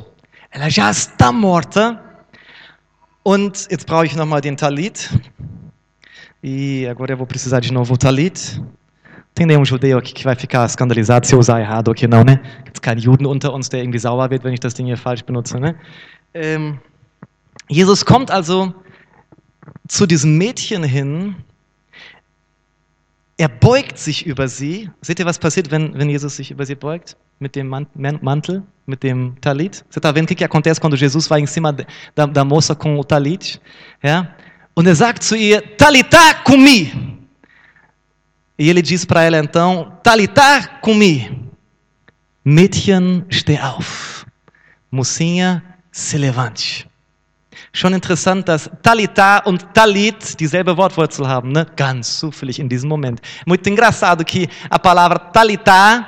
Ela já está morta. Und jetzt brauche ich nochmal den Talit. E agora eu vou precisar de novo o Talit. Tem nenhum judeu aqui que vai ficar escandalizado se eu usar errado aqui, não, né? Gibt keinen Juden unter uns, der irgendwie sauer wird, wenn ich das Ding hier falsch benutze, ne? Ähm, Jesus kommt also zu diesem Mädchen hin. Er beugt sich über sie. Seht ihr, was passiert, wenn, wenn Jesus sich über sie beugt? Mit dem Man- Man- Mantel, mit dem Talit? Você está vendo o que, que acontece quando Jesus vai em cima da, da moça com o talit? Ja? Und er sagt zu ihr, Talitá cumi. E ele diz para ela então, Talitá cumi. Mädchen, steh auf. Mocinha, se levante. Schon interessant, dass Talitá und Talit dieselbe Wortwurzel haben, né? Ganz zufällig in diesem Moment. Muito engraçado que a palavra Talitá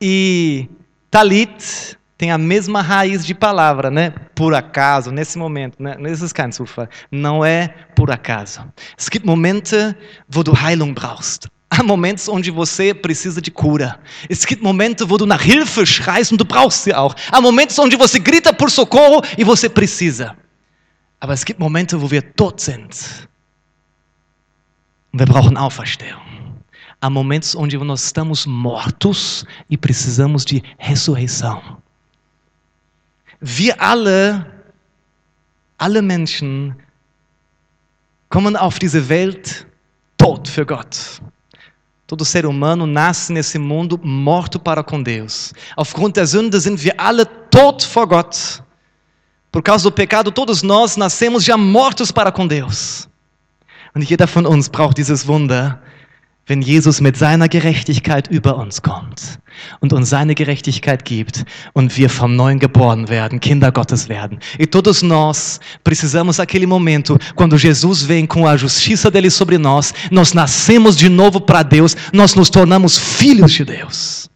e Talit tem a mesma raiz de palavra, né? Por acaso, nesse momento, né? Das ist kein Zufall. Não é por acaso. Es gibt Momente, wo du Heilung brauchst. Há momentos onde você precisa de cura. Es gibt Momente, wo du nach Hilfe schreist und du brauchst sie auch. Há momentos onde você grita por socorro e você precisa. Aber es gibt Momente, wo wir tot sind. Und wir brauchen Auferstehung. Há momentos onde nós estamos mortos e precisamos de ressurreição. Wir alle, alle Menschen kommen auf diese Welt tot für Gott. Todo ser humano nasce nesse mundo morto para com Deus. Aufgrund der Sünde sind wir alle tot vor Gott. Por causa do pecado, todos nós nascemos já mortos para com Deus. Und jeder von uns braucht dieses Wunder, wenn Jesus mit seiner Gerechtigkeit über uns kommt und uns seine Gerechtigkeit gibt und wir vom Neuen geboren werden, Kinder Gottes werden. E todos nós precisamos daquele momento quando Jesus vem com a justiça dele sobre nós, nós nascemos de novo para Deus, nós nos tornamos filhos de Deus.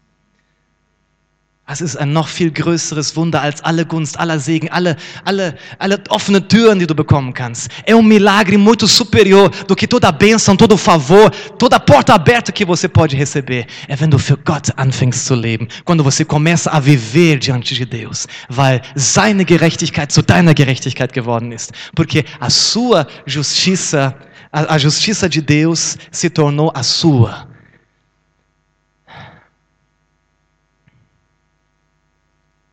Das ist ein noch viel größeres Wunder als alle Gunst, aller Segen, alle, alle, alle offene Türen, die du bekommen kannst. É um milagre muito superior do que toda bênção, todo favor, toda porta aberta que você pode receber. É du für Gott anfängst zu leben, quando você começa a viver diante de Deus, weil seine Gerechtigkeit zu deiner Gerechtigkeit geworden ist. Porque a sua justiça, a, a justiça de Deus se tornou a sua.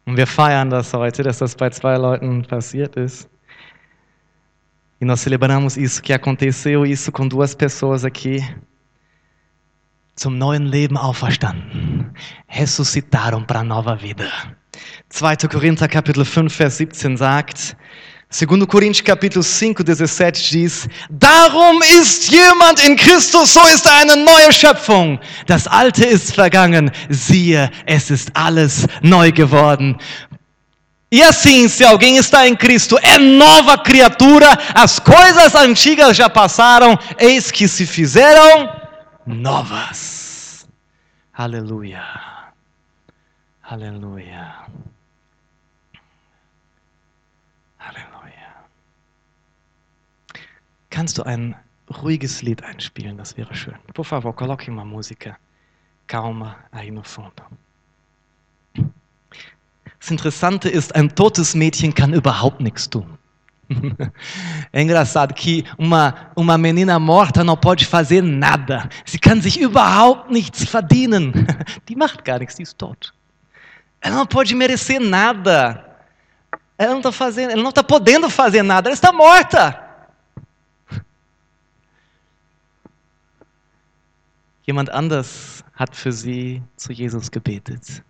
Und wir feiern das heute, dass das bei zwei Leuten passiert ist. E nós celebramos isso que aconteceu, isso com duas pessoas aqui. Zum neuen Leben auferstanden. Ressuscitaram para nova vida. 2. Korinther Kapitel 5, Vers 17 sagt, 2. Coríntios capítulo 5, 17 diz: Darum ist jemand in Christus, so ist er eine neue Schöpfung. Das Alte ist vergangen, siehe, es ist alles neu geworden. E assim, se alguém está em Cristo, é nova criatura, as coisas antigas já passaram, eis que se fizeram novas. Aleluia. Aleluia. Kannst du ein ruhiges Lied einspielen? Das wäre schön. Por favor, coloque uma música calma aí no fundo. Das Interessante ist, ein totes Mädchen kann überhaupt nichts tun. É engraçado que uma, uma menina morta não pode fazer nada. Sie kann sich überhaupt nichts verdienen. Die macht gar nichts, die ist tot. Ela não pode merecer nada. Ela não está fazendo, ela não está podendo fazer nada, ela está morta. Jemand anders hat für sie zu Jesus gebetet.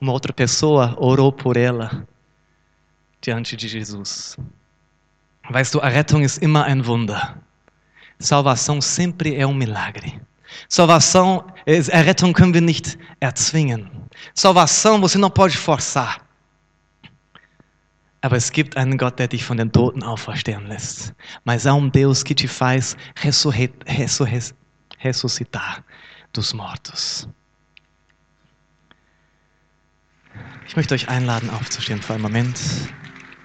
Uma outra pessoa orou por ela diante de Jesus. Weißt du, Errettung ist immer ein Wunder. Salvação sempre é um milagre. Salvação, Errettung können wir nicht erzwingen. Salvação você não pode forçar. Aber es gibt einen Gott, der dich von den Toten auferstehen lässt. Mas há um Deus que te faz ressurre- ressurre- ressuscitar dos mortos. Ich möchte euch einladen, aufzustehen für einen Moment.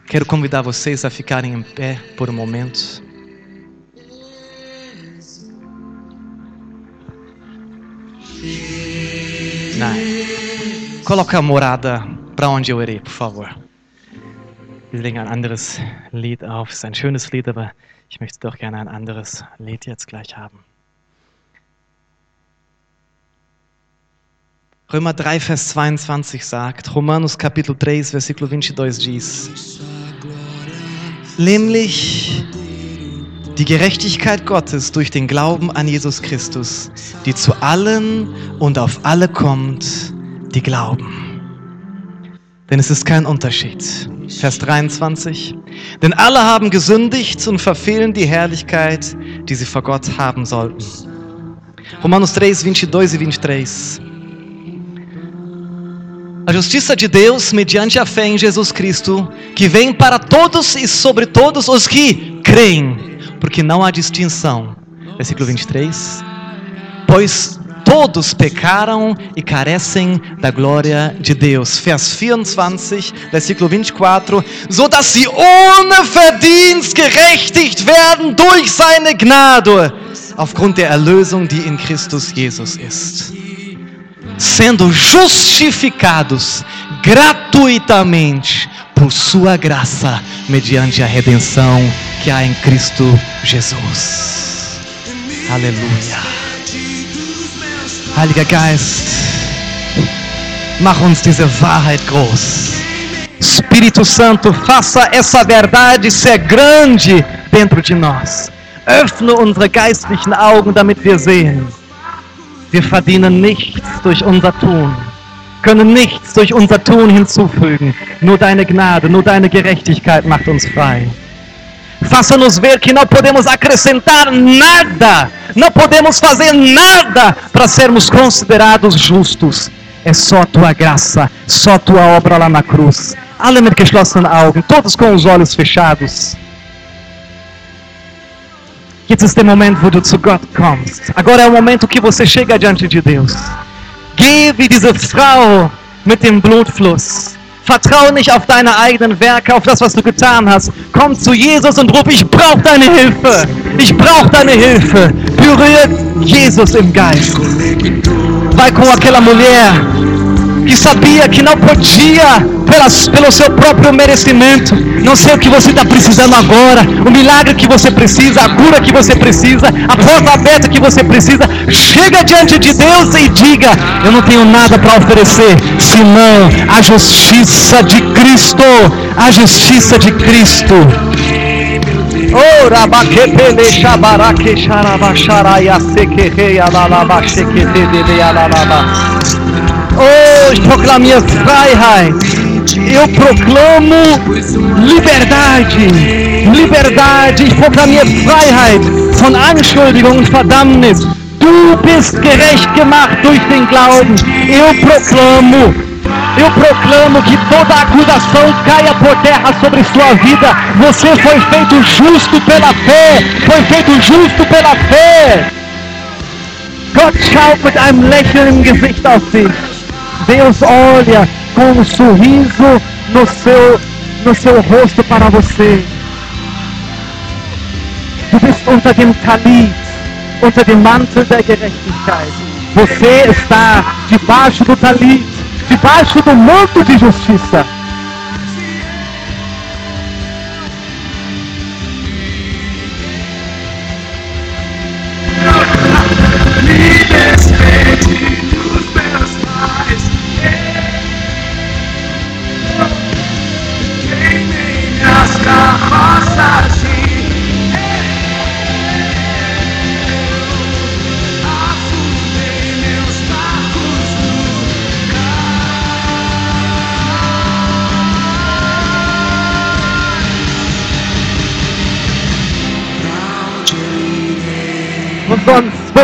Quero convidar vocês a ficarem em pé por um momento. Nein. Coloca a morada para onde eu irei, por favor. Wir legen ein anderes Lied auf. Es ist ein schönes Lied, aber ich möchte doch gerne ein anderes Lied jetzt gleich haben. Römer 3, Vers 22 sagt, Romanos Capítulo 3, versículo 22 diz: Nämlich die Gerechtigkeit Gottes durch den Glauben an Jesus Christus, die zu allen und auf alle kommt, die glauben. Denn es ist kein Unterschied. Vers 23. Denn alle haben gesündigt und verfehlen die Herrlichkeit, die sie vor Gott haben sollten. Romanos 3, 22 e 23. A justiça de Deus mediante a fé em Jesus Cristo, que vem para todos e sobre todos os que creem, porque não há distinção. Versículo 23. Pois todos pecaram e carecem da glória de Deus. Vers 24, versículo 24. So dass sie ohne Verdienst gerechtigt werden durch seine Gnade, aufgrund der Erlösung, die in Christus Jesus ist sendo justificados gratuitamente por sua graça, mediante a redenção que há em Cristo Jesus. Aleluia. Heiliger Geist, mach uns diese Wahrheit groß. Espírito Santo, faça essa verdade ser grande dentro de nós. Öffne unsere geistlichen Augen, damit wir sehen. Wir verdienen nichts durch unser Tun, können nichts durch unser Tun hinzufügen. Nur deine Gnade, nur deine Gerechtigkeit macht uns frei. Faça-nos ver que não podemos acrescentar nada, não podemos fazer nada para sermos considerados justos. É só tua graça, só tua obra lá na cruz. Alle mit geschlossenen Augen, todos com os olhos fechados. Jetzt ist der Moment, wo du zu Gott kommst. Agora é o momento que você chega diante de Deus. Geh wie diese Frau mit dem Blutfluss. Vertraue nicht auf deine eigenen Werke, auf das, was du getan hast. Komm zu Jesus und ruf, ich brauche deine Hilfe. Ich brauche deine Hilfe. Berührt Jesus im Geist. Vai com aquela mulher que sabia que não podia, pelas, pelo seu próprio merecimento. Não sei o que você está precisando agora, o milagre que você precisa, a cura que você precisa, a porta aberta que você precisa. Chega diante de Deus e diga: Eu não tenho nada para oferecer, senão a justiça de Cristo. A justiça de Cristo. Oh, ich proklamiere Freiheit. Eu proclamo liberdade. Liberdade. Ich proklamiere Freiheit von Anschuldigung und Verdammnis. Du bist gerecht gemacht durch den Glauben. Eu proclamo. Eu proclamo que toda acusação caia por terra sobre sua vida. Você foi feito justo pela fé. Foi feito justo pela fé. Gott schaut mit einem Lächeln im Gesicht auf dich. Deus olha com um sorriso no seu, no seu rosto para você. Du bist unter dem Talit, unter dem Mantel der Gerechtigkeit. Você está debaixo do talit, debaixo do manto de justiça.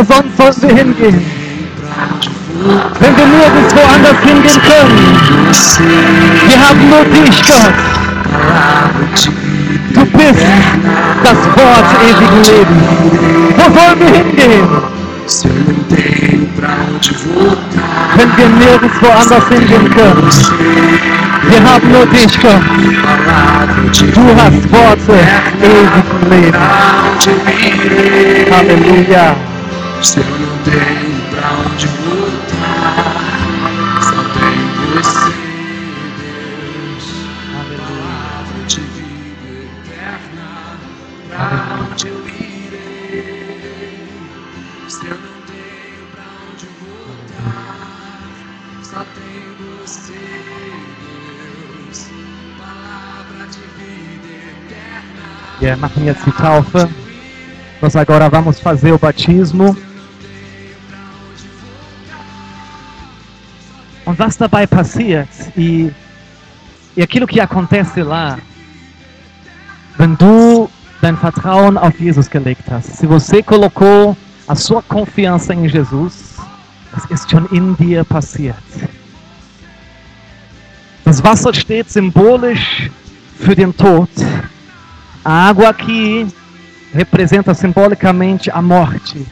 Wo sonst sollten wir hingehen? Wenn wir nirgendwo anders hingehen können. Wir haben nur dich, Gott. Du bist das Wort ewigen Lebens. Wo sollen wir hingehen? Wenn wir nirgendwo anders hingehen können. Wir haben nur dich, Gott. Du hast Worte ewigen irei. Halleluja. Se eu não tenho pra onde voltar, só tem você, Deus. Palavra de vida eterna, pra onde eu irei. Se eu não tenho pra onde voltar, só você, Deus. Palavra de vida eterna. Die Taufe. Nós agora vamos fazer o batismo. Und was dabei passiert e, e aquilo que acontece lá, wenn du dein Vertrauen auf Jesus gelegt hast, se você colocou a sua confiança em Jesus, das ist schon in dir passiert. Das Wasser steht symbolisch für den Tod. A água aqui representa simbolicamente a morte.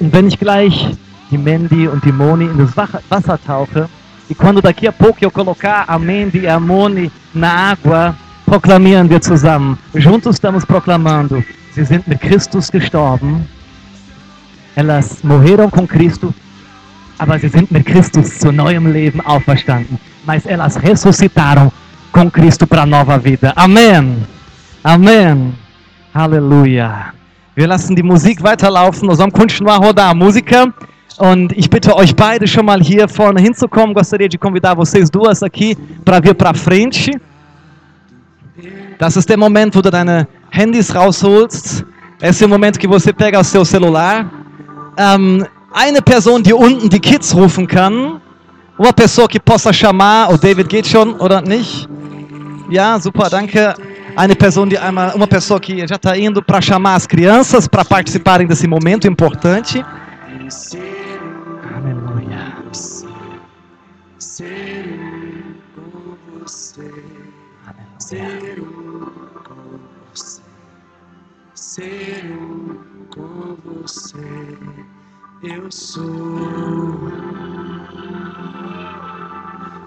Und wenn ich gleich die Mandy und die Moni in das Wa- Wasser tauche, e quando daqui a pouco eu colocar a Mandy e a Moni na água, proklamieren wir zusammen. Juntos estamos proclamando: Sie sind mit Christus gestorben. Elas morreram com Cristo, aber sie sind mit Christus zu neuem Leben auferstanden. Mas elas ressuscitaram com Cristo para nova vida. Amém. Amém. Aleluia. Wir lassen die Musik weiterlaufen. Nós vamos continuar rodar a música. Und ich bitte euch beide schon mal hier vorne hinzukommen. Gostaria de convidar vocês duas aqui para vir para frente. Das ist der Moment, wo du deine Handys rausholst. Esse é o momento que você pega o seu celular. Ähm, eine Person, die unten die Kids rufen kann. Uma pessoa que possa chamar. O David geht schon, oder nicht? Ja, super, danke. Eine pessoa de uma, uma pessoa que já está indo para chamar as crianças para participarem desse momento importante. Aleluia. Ser um com você, ser um com você, ser um com você, eu sou,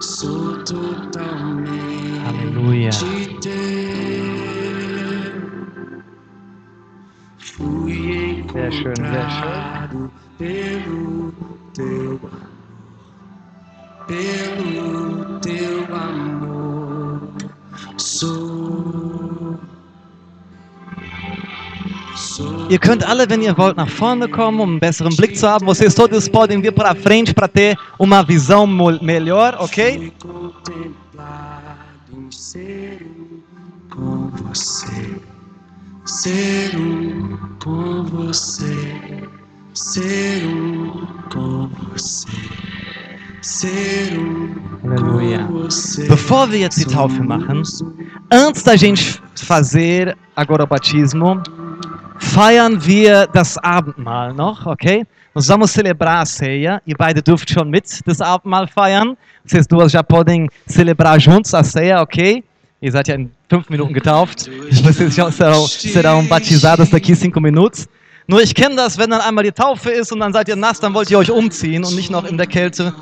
sou totalmente Aleluia. teu. Fui encontrado pelo teu pelo teu amor sou sou Ihr könnt alle, wenn ihr wollt, nach vorne kommen, um einen besseren Blick zu haben. Vocês todos podem vir para frente para ter uma visão melhor, ok? um com você ser um com você ser um com você ser um você Bevor wir jetzt die Taufe machen, antes da gente fazer agora o batismo, feiern wir das Abendmahl noch, ok? Nós vamos celebrar a ceia e beide dürft schon mit das Abendmahl feiern. Vocês duas já podem celebrar juntos a ceia, ok? Ihr seid ja in fünf Minuten getauft. Vocês já serão, serão batizadas daqui cinco minutos. Nur ich kenne das, wenn dann einmal die Taufe ist und dann seid ihr nass, dann wollt ihr euch umziehen und nicht noch in der Kälte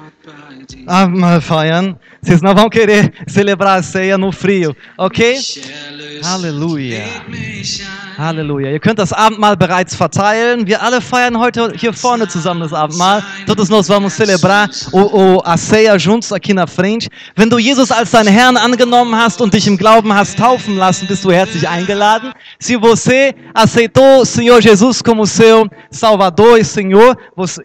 Abendmahl feiern. Vocês não vão querer celebrar a ceia no frio, ok? Aleluia. Aleluia. Ihr könnt das Abendmahl bereits verteilen. Wir alle feiern heute hier vorne zusammen das Abendmahl. Todos nós vamos celebrar o, o, a ceia juntos aqui na frente. Wenn du Jesus als deinen Herrn angenommen hast und dich im Glauben hast taufen lassen, bist du herzlich eingeladen. Se você aceitou o Senhor Jesus como seu Salvador e Senhor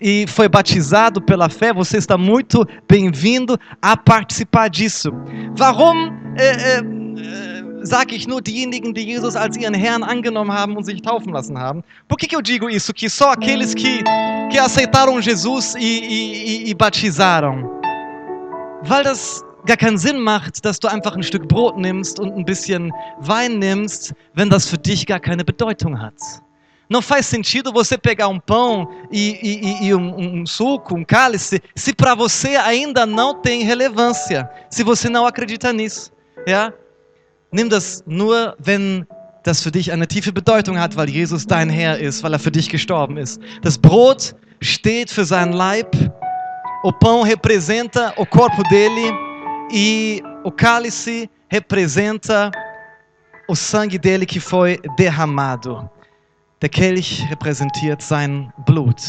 e foi batizado pela fé, você está muito bem-vindo a participar disso. Warum äh, äh, sage ich nur diejenigen, die Jesus als ihren Herrn angenommen haben und sich taufen lassen haben? Por que, que eu digo isso? Que só aqueles que, que aceitaram Jesus e, e, e, e batizaram? Weil das gar keinen Sinn macht, dass du einfach ein Stück Brot nimmst und ein bisschen Wein nimmst, wenn das für dich gar keine Bedeutung hat. Não faz sentido você pegar um pão e, e- e- um, um suco, um cálice, se para você ainda não tem relevância, se você não acredita nisso. Ja? Nimm das nur, wenn das für dich eine tiefe Bedeutung hat, weil Jesus dein Herr ist, weil er für dich gestorben ist. Das Brot steht für seinen Leib, o pão representa o corpo dele e o cálice representa o sangue dele que foi derramado. Der Kelch repräsentiert sein Blut.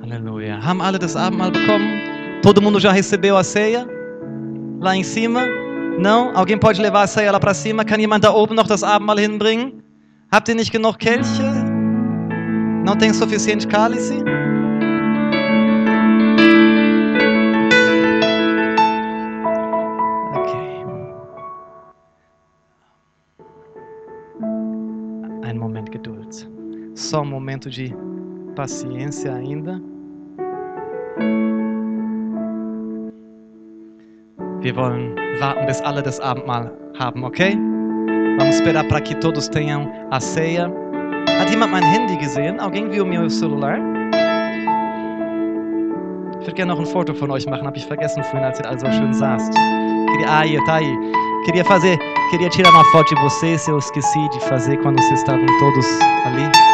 Aleluia. Haben alle das Abendmahl bekommen? Todo mundo já recebeu a ceia? Lá em cima? Não? Alguém pode levar a ceia lá para cima? Kann jemand da oben noch das Abendmahl hinbringen? Habt ihr nicht genug Kelche? Não tem suficiente cálice? Só um momento de paciência ainda. Wir wollen warten, bis alle das Abendmahl haben, ok? Vamos esperar para que todos tenham a ceia. Hat jemand mein Handy gesehen? Alguém viu meu celular? Ich würde gerne noch ein Foto von euch machen, habe ich vergessen vorhin, als ihr alle so schön saßt. Ah, aí, tá aí. Queria fazer, queria tirar uma foto de vocês, eu esqueci de fazer quando vocês estavam todos ali.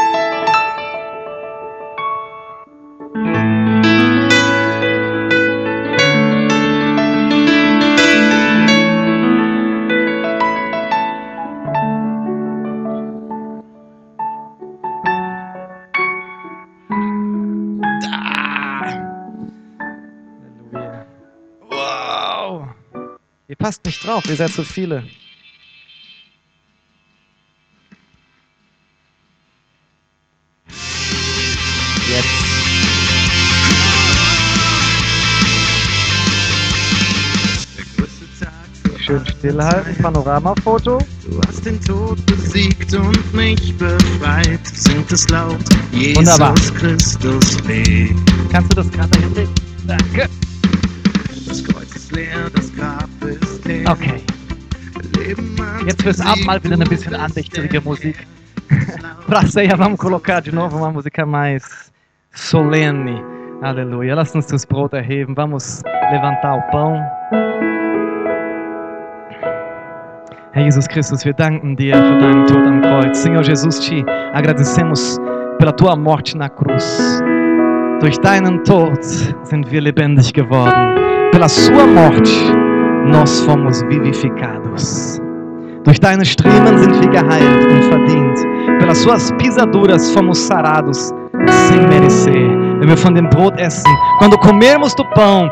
Passt nicht drauf, ihr seid so viele. Jetzt. Der größte Tag für Schön stillhalten, Panoramafoto. Du hast den Tod besiegt und mich befreit. Singt es laut, Jesus Wunderbar. Christus lebt. Kannst du das gerade hinlegen? Danke. Okay. Jetzt wieder und bisschen andächtige Musik. vamos colocar de novo uma música mais solene. Aleluia. Uns das Brot erheben. Vamos levantar o pão. Herr Jesus Christus, wir danken dir für deinen Tod am Kreuz. Senhor Jesus, te agradecemos pela tua morte na cruz. Durch deinen Tod sind wir lebendig geworden. Pela sua morte, nós fomos vivificados. Durch deine Striemen sind wir geheilt und verdient. Pelas suas pisaduras fomos sarados sem merecer. Wenn wir von dem Brot essen, quando comermos do pão,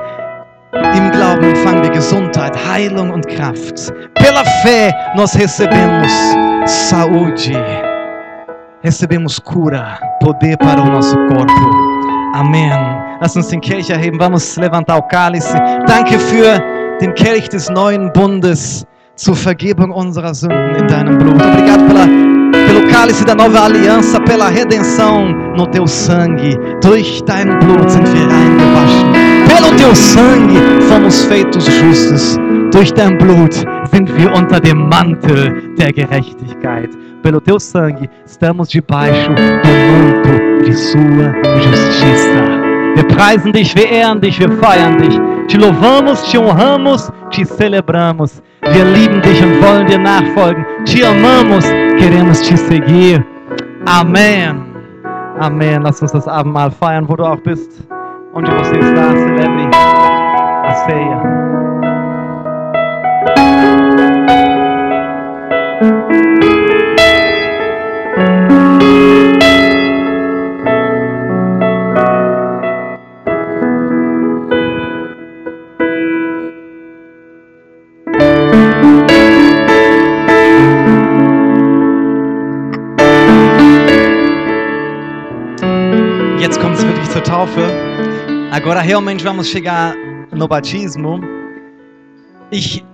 im Glauben empfangen wir Gesundheit, Heilung und Kraft. Pela fé, nós recebemos saúde, recebemos cura, poder para o nosso corpo. Amém. Lass uns den Kelch erheben, vamos levantar o cálice. Danke für den Kelch des neuen Bundes zur Vergebung unserer Sünden in deinem Blut. Obrigado pela, pelo cálice da nova aliança, pela redenção no teu sangue. Durch dein Blut sind wir reingewaschen. Pelo teu sangue fomos feitos justos. Durch dein Blut sind wir unter dem Mantel der Gerechtigkeit. Pelo teu sangue estamos debaixo do manto de sua justiça. Wir preisen dich, wir ehren dich, wir feiern dich. Te louvamos, te honramos, te celebramos. Wir lieben dich und wollen dir nachfolgen. Te amamos, queremos te seguir. Amém. Amém. Lass uns das Abendmahl feiern, wo du auch bist. Onde você está, celebre a ceia. Zur Taufe. Agora realmente vamos chegar no batismo. Ich,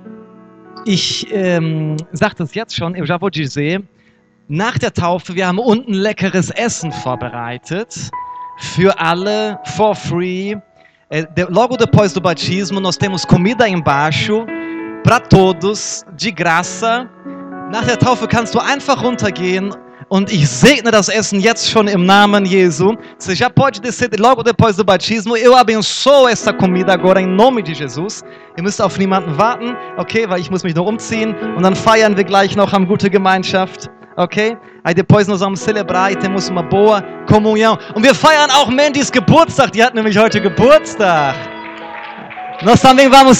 ich ähm, sage das jetzt schon, eu já vou dizer. Nach der Taufe, wir haben unten leckeres Essen vorbereitet. Für alle, for free. De- logo depois do batismo, nós temos comida embaixo. Para todos, de graça. Nach der Taufe kannst du einfach runtergehen Und ich segne das Essen jetzt schon im Namen Jesu. Você já pode descer logo depois do batismo. Eu abençoo essa comida agora em nome de Jesus. Ihr müsst auf niemanden warten, okay, weil ich muss mich noch umziehen. Und dann feiern wir gleich noch am gute Gemeinschaft, ok? Aí depois nós vamos celebrar e temos uma boa comunhão. Und wir feiern auch Mandys Geburtstag. Die hat nämlich heute Geburtstag. Nós também vamos